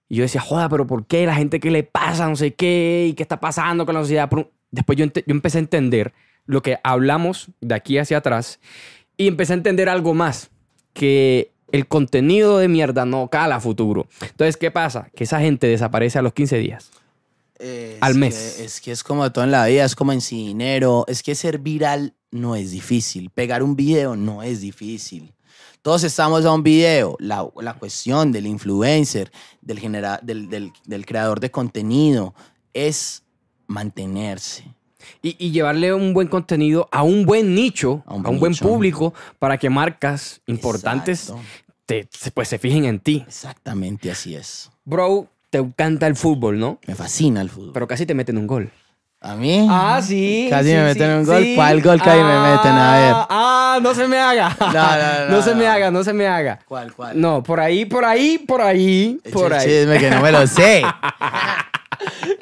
S1: Y yo decía, joda, pero ¿por qué la gente qué le pasa? No sé qué, y qué está pasando con la sociedad. Después yo, yo empecé a entender lo que hablamos de aquí hacia atrás y empecé a entender algo más, que el contenido de mierda no cala a futuro. Entonces, ¿qué pasa? Que esa gente desaparece a los 15 días.
S2: Eh,
S1: Al
S2: es
S1: mes.
S2: que- es que es como todo en la vida, es como en dinero. Es que ser viral no es difícil. Pegar un video no es difícil. Todos estamos a un video. La, la cuestión del influencer, del, genera- del, del- del creador de contenido, es mantenerse.
S1: Y, y llevarle un buen contenido a un buen nicho, a
S2: A
S1: un,
S2: un
S1: buen público, para que marcas importantes te- pues, se fijen en ti.
S2: Exactamente así es.
S1: Bro, te encanta el fútbol, ¿no?
S2: Me fascina el fútbol.
S1: Pero casi te meten un gol.
S2: ¿A mí?
S1: Ah, sí.
S2: Casi
S1: sí,
S2: me
S1: sí,
S2: meten un gol.
S1: sí.
S2: ¿Cuál gol casi me meten? A ver.
S1: Ah, Ah, no se me haga.
S2: No, no, no,
S1: se me
S2: no.
S1: haga, no se me haga.
S2: ¿Cuál, cuál?
S1: No, por ahí, por ahí, por ahí, por ahí.
S2: chisme que no me lo sé.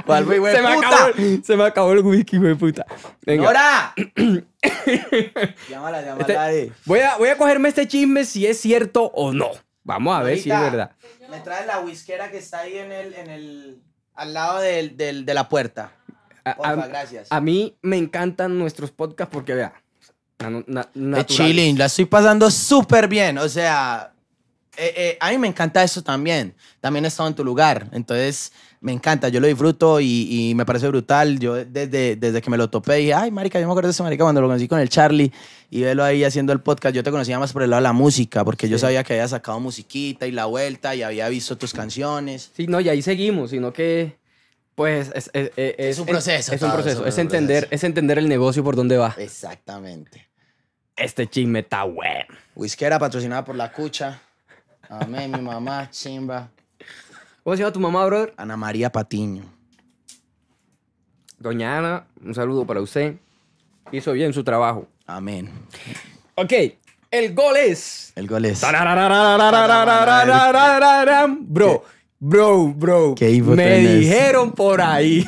S2: ¿Cuál fue, güey?
S1: Se me, acabó, el- se me acabó el whisky, güey, puta. Venga.
S2: ¡Nora! llámala, llámala
S1: Este- voy, a, voy a cogerme este chisme si es cierto o no. Vamos a ver si es verdad.
S2: Me traes la whiskera que está ahí en el, en el, al lado del, del- de la puerta. Porfa,
S1: a-
S2: gracias.
S1: a mí me encantan nuestros podcasts porque, vea, na- na-
S2: chilling, la estoy pasando súper bien. O sea, eh, eh, a mí me encanta eso también. También he estado en tu lugar. Entonces, me encanta. Yo lo disfruto y, y me parece brutal. Yo desde, desde que me lo topé dije, ay, marica, yo me acuerdo de ese marica cuando lo conocí con el Charlie y verlo ahí haciendo el podcast. Yo te conocía más por el lado de la música porque yo sabía que había sacado musiquita y la vuelta y había visto tus canciones.
S1: Sí, no, y ahí seguimos, sino que, pues, es, es- es-
S2: Es un proceso,
S1: Es, un proceso,
S2: es
S1: entender,
S2: proceso.
S1: es entender el negocio por dónde va.
S2: Exactamente.
S1: Este chisme está bueno.
S2: Whiskera patrocinada por la Cucha. Amén, mi mamá, chimba.
S1: ¿Cómo se llama tu mamá, brother?
S2: Ana María Patiño.
S1: Doña Ana, un saludo para usted. Hizo bien su trabajo.
S2: Amén.
S1: Ok, el gol es...
S2: El gol es.
S1: Bro, bro, bro.
S2: ¿Qué info
S1: Me dijeron por ahí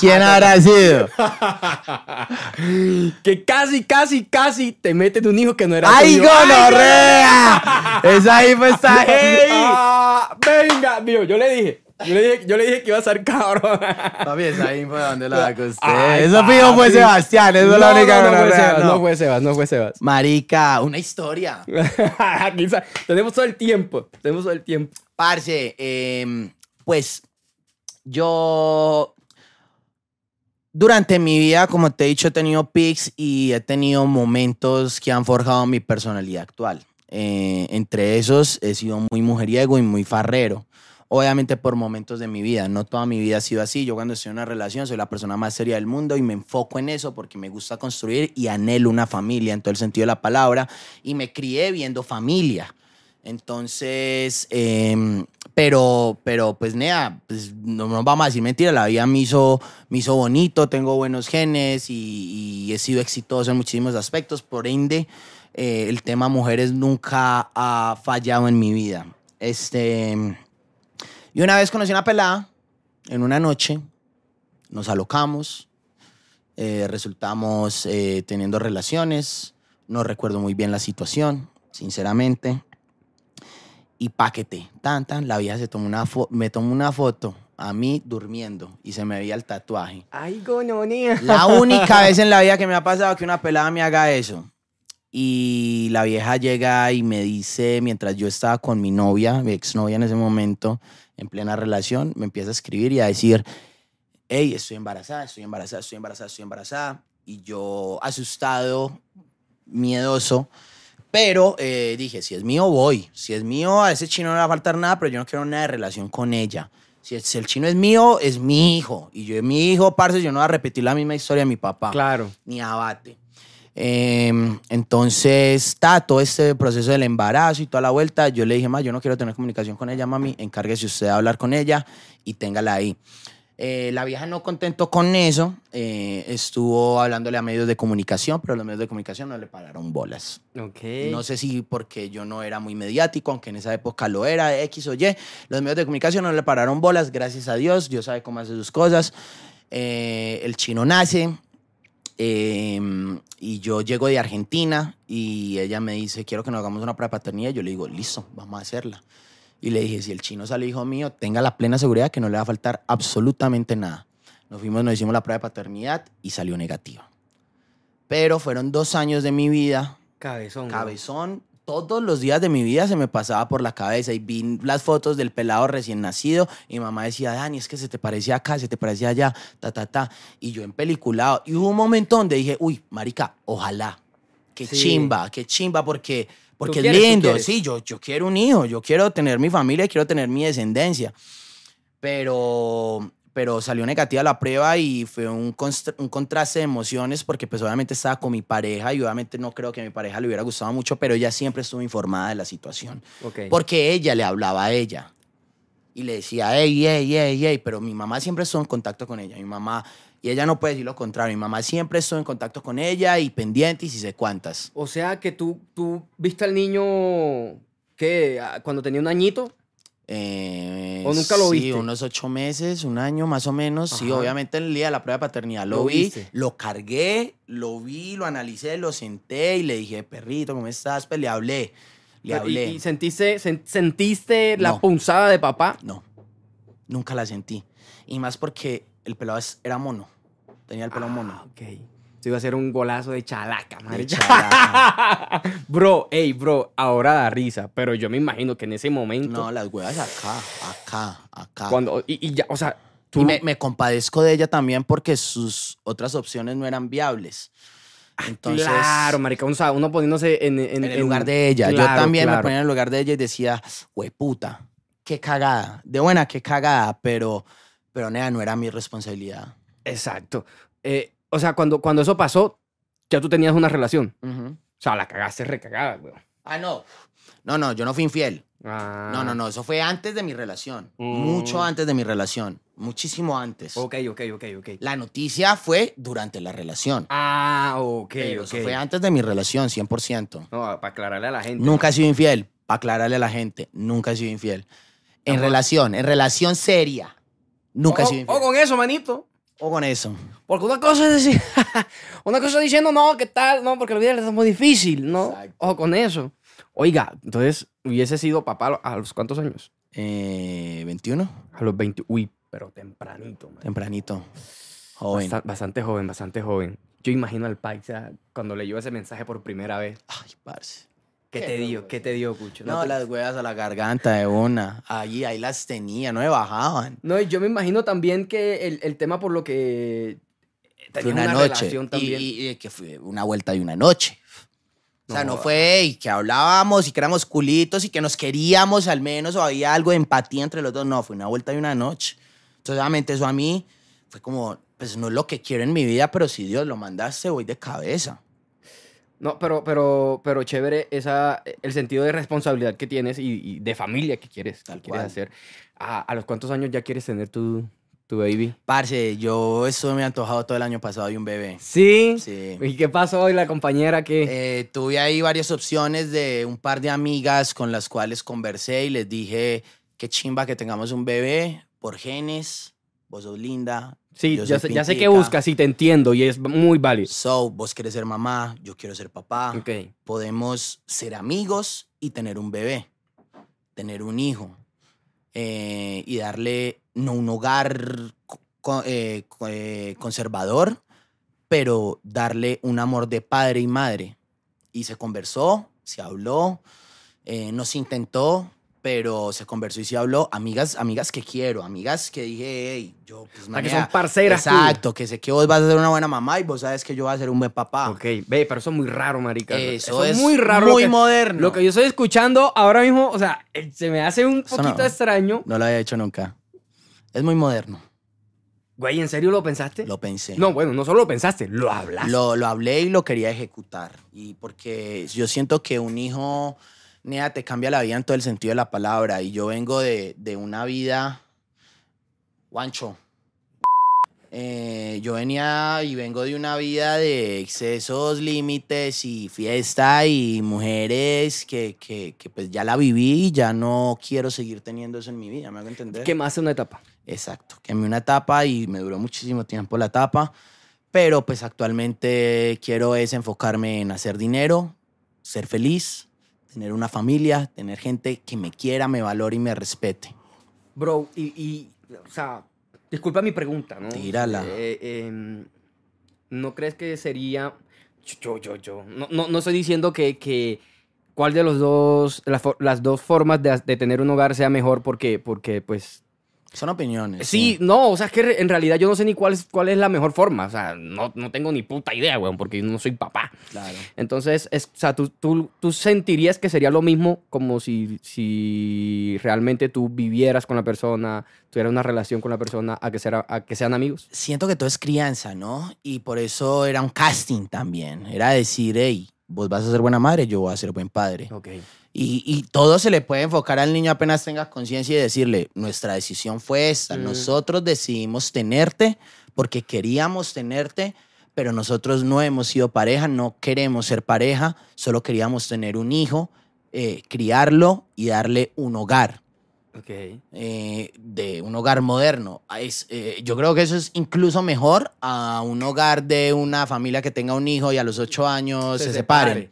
S2: ¿Quién habrá sido?
S1: que casi, casi, casi te meten un hijo que no era
S2: ¡Ay,
S1: tuyo.
S2: gonorrea! Esa info está heavy.
S1: Ah, venga, mío, yo le dije. Yo le dije, yo le dije que iba a ser cabrón.
S2: Papi, esa info de dónde la sacó usted.
S1: Ay,
S2: Eso fijo fue
S1: papi.
S2: Sebastián. Eso es la
S1: No,
S2: única
S1: no, no fue Sebas,
S2: no.
S1: no fue Sebas, no fue Sebas.
S2: Marica, una historia.
S1: Tenemos todo el tiempo, tenemos todo el tiempo.
S2: Parce, em, pues yo durante mi vida, como te he dicho, he tenido pics y he tenido momentos que han forjado mi personalidad actual. Eh, entre esos he sido muy mujeriego y muy farrero. Obviamente por momentos de mi vida, no toda mi vida ha sido así. Yo cuando estoy en una relación soy la persona más seria del mundo y me enfoco en eso porque me gusta construir y anhelo una familia en todo el sentido de la palabra y me crié viendo familia. Entonces, em, pero, pero pues nea, pues, no nos vamos a decir mentira, la vida me hizo, me hizo bonito, tengo buenos genes y, he sido exitoso en muchísimos aspectos, por ende, eh, el tema mujeres nunca ha fallado en mi vida. Este, y una vez conocí a una pelada en una noche, nos alocamos, eh, resultamos eh, teniendo relaciones, no recuerdo muy bien la situación, sinceramente y paquete. Tan, tan, la vieja se tomó una me tomó una foto a mí durmiendo y se me veía el tatuaje.
S1: Ay, gononía.
S2: La única vez en la vida que me ha pasado que una pelada me haga eso. Y la vieja llega y me dice, mientras yo estaba con mi novia, mi exnovia en ese momento, en plena relación, me empieza a escribir y a decir, hey, estoy embarazada, estoy embarazada, estoy embarazada, estoy embarazada. Y yo, asustado, miedoso, pero eh, dije, si es mío, voy. Si es mío, a ese chino no le va a faltar nada, pero yo no quiero nada de relación con ella. Si el, si el chino es mío, es mi hijo. Y yo, mi hijo, parce, yo no voy a repetir la misma historia de mi papá.
S1: Claro.
S2: Ni abate. Em, entonces, está todo este proceso del embarazo y toda la vuelta. Yo le dije, ma, yo no quiero tener comunicación con ella, mami. Encárguese usted de hablar con ella y téngala ahí. Eh, la vieja no contento con eso, eh, estuvo hablándole a medios de comunicación, pero los medios de comunicación no le pararon bolas.
S1: Ok.
S2: No sé si porque yo no era muy mediático, aunque en esa época lo era, X o Y. Los medios de comunicación no le pararon bolas, gracias a Dios. Dios sabe cómo hace sus cosas. Eh, el chino nace eh, y yo llego de Argentina y ella me dice, quiero que nos hagamos una prueba de paternidad. Y yo le digo, listo, vamos a hacerla. Y le dije, si el chino sale hijo mío, tenga la plena seguridad que no le va a faltar absolutamente nada. Nos fuimos, nos hicimos la prueba de paternidad y salió negativa. Pero fueron dos años de mi vida
S1: Cabezón.
S2: cabezón. Todos los días de mi vida se me pasaba por la cabeza y vi las fotos del pelado recién nacido y mi mamá decía, Dani, es que se te parecía acá, se te parecía allá, ta, ta, ta. Y yo en peliculado. Y hubo un momento donde dije, uy, marica, ojalá. Qué
S1: Sí.
S2: chimba, qué chimba porque, porque es
S1: quieres,
S2: lindo. Sí, yo, yo quiero un hijo, yo quiero tener mi familia, quiero tener mi descendencia. Pero, pero salió negativa la prueba y fue un, un contraste de emociones porque pues obviamente estaba con mi pareja y obviamente no creo que a mi pareja le hubiera gustado mucho, pero ella siempre estuvo informada de la situación.
S1: Ok.
S2: Porque ella le hablaba a ella y le decía, hey, hey, hey, hey, pero mi mamá siempre estuvo en contacto con ella. Mi mamá, y ella no puede decir lo contrario, mi mamá siempre estuvo en contacto con ella y pendiente y si sé cuántas.
S1: O sea que tú, tú viste al niño que cuando tenía un añito.
S2: Eh,
S1: ¿O nunca lo
S2: sí,
S1: viste?
S2: unos ocho meses, un año más o menos. Sí,
S1: Ajá.
S2: obviamente el día de la prueba de paternidad lo,
S1: Lo
S2: vi,
S1: viste.
S2: lo cargué, lo vi, lo analicé, lo senté y le dije, perrito, ¿cómo estás? Pues le hablé, le
S1: Pero- y-
S2: hablé.
S1: Y, sentiste, sen- sentiste la
S2: No.
S1: punzada de papá.
S2: No, nunca la sentí. Y más porque el pelado era mono, tenía el pelo
S1: Ah,
S2: mono.
S1: ok. Se iba a hacer un golazo de chalaca, marica.
S2: chalaca.
S1: bro, hey, bro, ahora da risa, pero yo me imagino que en ese momento,
S2: No, las huevas acá, acá, acá.
S1: cuando, y, y ya, o sea, tú,
S2: Y me, me compadezco de ella también porque sus otras opciones no eran viables. Entonces,
S1: claro, marica, o sea, uno poniéndose en, en,
S2: en el lugar de ella. Yo
S1: Claro,
S2: también me ponía en el lugar de ella y decía, puta, qué cagada. De buena, qué cagada, pero, pero nea, no era mi responsabilidad.
S1: Exacto. Eh, o sea, cuando, cuando eso pasó, ya tú tenías una relación. O sea, la cagaste recagada, güey.
S2: Ah, no. No, no, yo no fui infiel.
S1: Ah.
S2: No, no, no, eso fue antes de mi relación.
S1: Mm.
S2: Mucho antes de mi relación. Muchísimo antes.
S1: Ok, ok, ok, ok.
S2: La noticia fue durante la relación.
S1: Ah, ok,
S2: pero
S1: ok.
S2: eso fue antes de mi relación, 100%.
S1: No, para aclararle a la gente.
S2: Nunca he sido infiel. Para aclararle a la gente, nunca he sido infiel. En
S1: Amor.
S2: relación, en relación seria. Nunca he
S1: o,
S2: sido
S1: o
S2: infiel.
S1: con eso, manito.
S2: O con eso.
S1: Porque una cosa es decir, una cosa diciendo, no, ¿qué tal? No, porque la vida es muy difícil, ¿no?
S2: Exacto.
S1: Ojo con eso. Oiga, entonces, hubiese sido papá a los cuántos años?
S2: Eh, 21,
S1: A los 20. Uy, pero tempranito, man.
S2: tempranito. Joven.
S1: Basta- bastante joven, bastante joven. Yo imagino al paisa cuando leyó ese mensaje por primera vez.
S2: Ay, parce.
S1: ¿Qué,
S2: Qué
S1: te dio?
S2: loco
S1: ¿Qué te dio, Cucho?
S2: No,
S1: te-
S2: las huevas a la garganta de una. Allí, ahí las tenía, no me bajaban.
S1: No, y yo me imagino también que el, el tema por lo que
S2: Fue
S1: tenías
S2: una,
S1: una,
S2: noche.
S1: relación
S2: Y-
S1: también.
S2: Y, y que fue una vuelta de una noche. O sea,
S1: No
S2: no fue y que hablábamos y que éramos culitos y que nos queríamos al menos o había algo de empatía entre los dos. No, fue una vuelta de una noche. Entonces, obviamente, eso a mí fue como, pues no es lo que quiero en mi vida, pero si Dios lo mandaste, voy de cabeza.
S1: No, pero, pero, pero chévere esa, el sentido de responsabilidad que tienes y, y de familia que quieres,
S2: Tal
S1: que quieres
S2: cual.
S1: hacer. ¿A, a los cuántos años ya quieres tener tu, tu baby?
S2: Parce, yo estuve muy antojado todo el año pasado de un bebé.
S1: Sí.
S2: Sí.
S1: ¿Y qué pasó hoy la compañera que...
S2: Eh, tuve ahí varias opciones de un par de amigas con las cuales conversé y les dije qué chimba que tengamos un bebé por genes. Vos sos linda.
S1: Sí,
S2: yo
S1: ya sé, ya sé qué
S2: pintica.
S1: buscas, sí, te entiendo y es muy válido.
S2: So, vos querés ser mamá, yo quiero ser papá.
S1: Ok.
S2: Podemos ser amigos y tener un bebé, tener un hijo eh, y darle no un hogar eh, eh, conservador, pero darle un amor de padre y madre. Y se conversó, se habló, eh, no se intentó, pero se conversó y se habló. Amigas, amigas que quiero, amigas que dije, hey, yo, pues,
S1: O sea, que son parceras.
S2: Exacto, que sé que vos vas a ser una buena mamá y vos sabes que yo voy a ser un buen papá.
S1: Ok, ve, pero eso es muy raro, marica.
S2: Eso, es
S1: muy raro.
S2: Muy
S1: lo que,
S2: moderno.
S1: Lo que yo estoy escuchando ahora mismo, o sea, eh, se me hace un
S2: Eso
S1: poquito
S2: no.
S1: extraño.
S2: No lo había hecho nunca. Es muy moderno.
S1: Güey, ¿en serio lo pensaste?
S2: Lo pensé.
S1: No, bueno, no solo lo pensaste, lo hablaste.
S2: Lo, lo hablé y lo quería ejecutar. Y porque yo siento que un hijo, nea, te cambia la vida en todo el sentido de la palabra. Y yo vengo de, de una vida, guancho, Eh, yo venía y vengo de una vida de excesos, límites y fiesta y mujeres que, que, que pues ya la viví y ya no quiero seguir teniendo eso en mi vida, ¿me hago entender?
S1: Quemaste una etapa.
S2: Exacto, quemé una etapa y me duró muchísimo tiempo la etapa, pero pues actualmente quiero es enfocarme en hacer dinero, ser feliz, tener una familia, tener gente que me quiera, me valore y me respete.
S1: Bro, y, y, o sea, disculpa mi pregunta, ¿no?
S2: Tírala.
S1: Eh, em, ¿No crees que sería... Yo, yo, yo. No, no, no estoy diciendo que, que cuál de los dos, las, las dos formas de, de tener un hogar sea mejor porque, porque pues...
S2: Son opiniones.
S1: Sí, no, o sea, es que en realidad yo no sé ni cuál es, cuál es la mejor forma. O sea, no, no tengo ni puta idea, weón, porque yo no soy papá.
S2: Claro.
S1: Entonces, es, o sea, ¿tú, tú, tú sentirías que sería lo mismo como si, si realmente tú vivieras con la persona, tuvieras una relación con la persona, a que, sea, a que sean amigos.
S2: Siento que todo es crianza, ¿no? Y por eso era un casting también. Era decir, hey, vos vas a ser buena madre, yo voy a ser buen padre.
S1: Ok.
S2: Y, y todo se le puede enfocar al niño apenas tenga conciencia y decirle, nuestra decisión fue esta,
S1: Mm.
S2: nosotros decidimos tenerte porque queríamos tenerte, pero nosotros no hemos sido pareja, no queremos ser pareja, solo queríamos tener un hijo, eh, criarlo y darle un hogar.
S1: Ok.
S2: eh, de un hogar moderno. Ah, Es, eh, yo creo que eso es incluso mejor a un hogar de una familia que tenga un hijo y a los ocho años se, separen.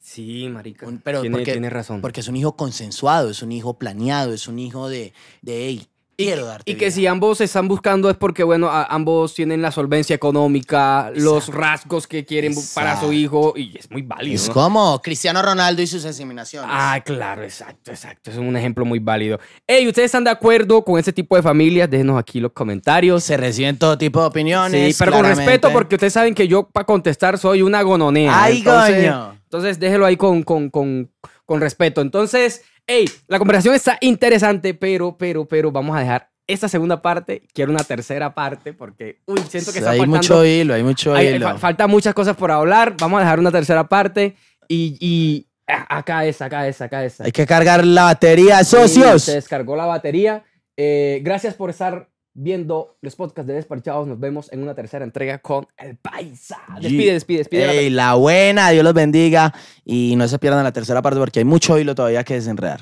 S1: Sí, marica.
S2: Un- pero
S1: tiene,
S2: porque-
S1: tiene razón.
S2: Porque es un hijo consensuado, es un hijo planeado, es un hijo de, de hey, quiero darte
S1: Y que
S2: vida".
S1: si ambos se están buscando es porque, bueno, a- ambos tienen la solvencia económica, los rasgos que quieren para su hijo, y es muy válido.
S2: Es
S1: ¿no?
S2: como Cristiano Ronaldo y sus inseminaciones.
S1: Ah, claro, exacto, exacto. Es un ejemplo muy válido. Hey, ¿ustedes están de acuerdo con ese tipo de familias? Déjenos aquí los comentarios.
S2: Se reciben todo tipo de opiniones.
S1: Sí, pero con respeto, porque ustedes saben que yo para contestar soy una gononea.
S2: ¡Ay,
S1: entonces,
S2: coño!
S1: Entonces, déjelo ahí con, con, con, con respeto. Entonces, hey, la conversación está interesante, pero, pero, pero vamos a dejar esta segunda parte. Quiero una tercera parte porque, uy, siento que está
S2: hay
S1: faltando.
S2: mucho hilo, hay mucho
S1: hay-
S2: hilo.
S1: fa- falta muchas cosas por hablar. Vamos a dejar una tercera parte y, y ah, acá es, acá es, acá es.
S2: Hay que cargar la batería,
S1: Sí,
S2: socios.
S1: se descargó la batería. Eh, gracias por estar viendo los podcasts de Desparchados. Nos vemos en una tercera entrega con el Paisa. Despide, despide, despide.
S2: Ey, la buena, Dios los bendiga. Y no se pierdan la tercera parte porque hay mucho hilo todavía que desenredar.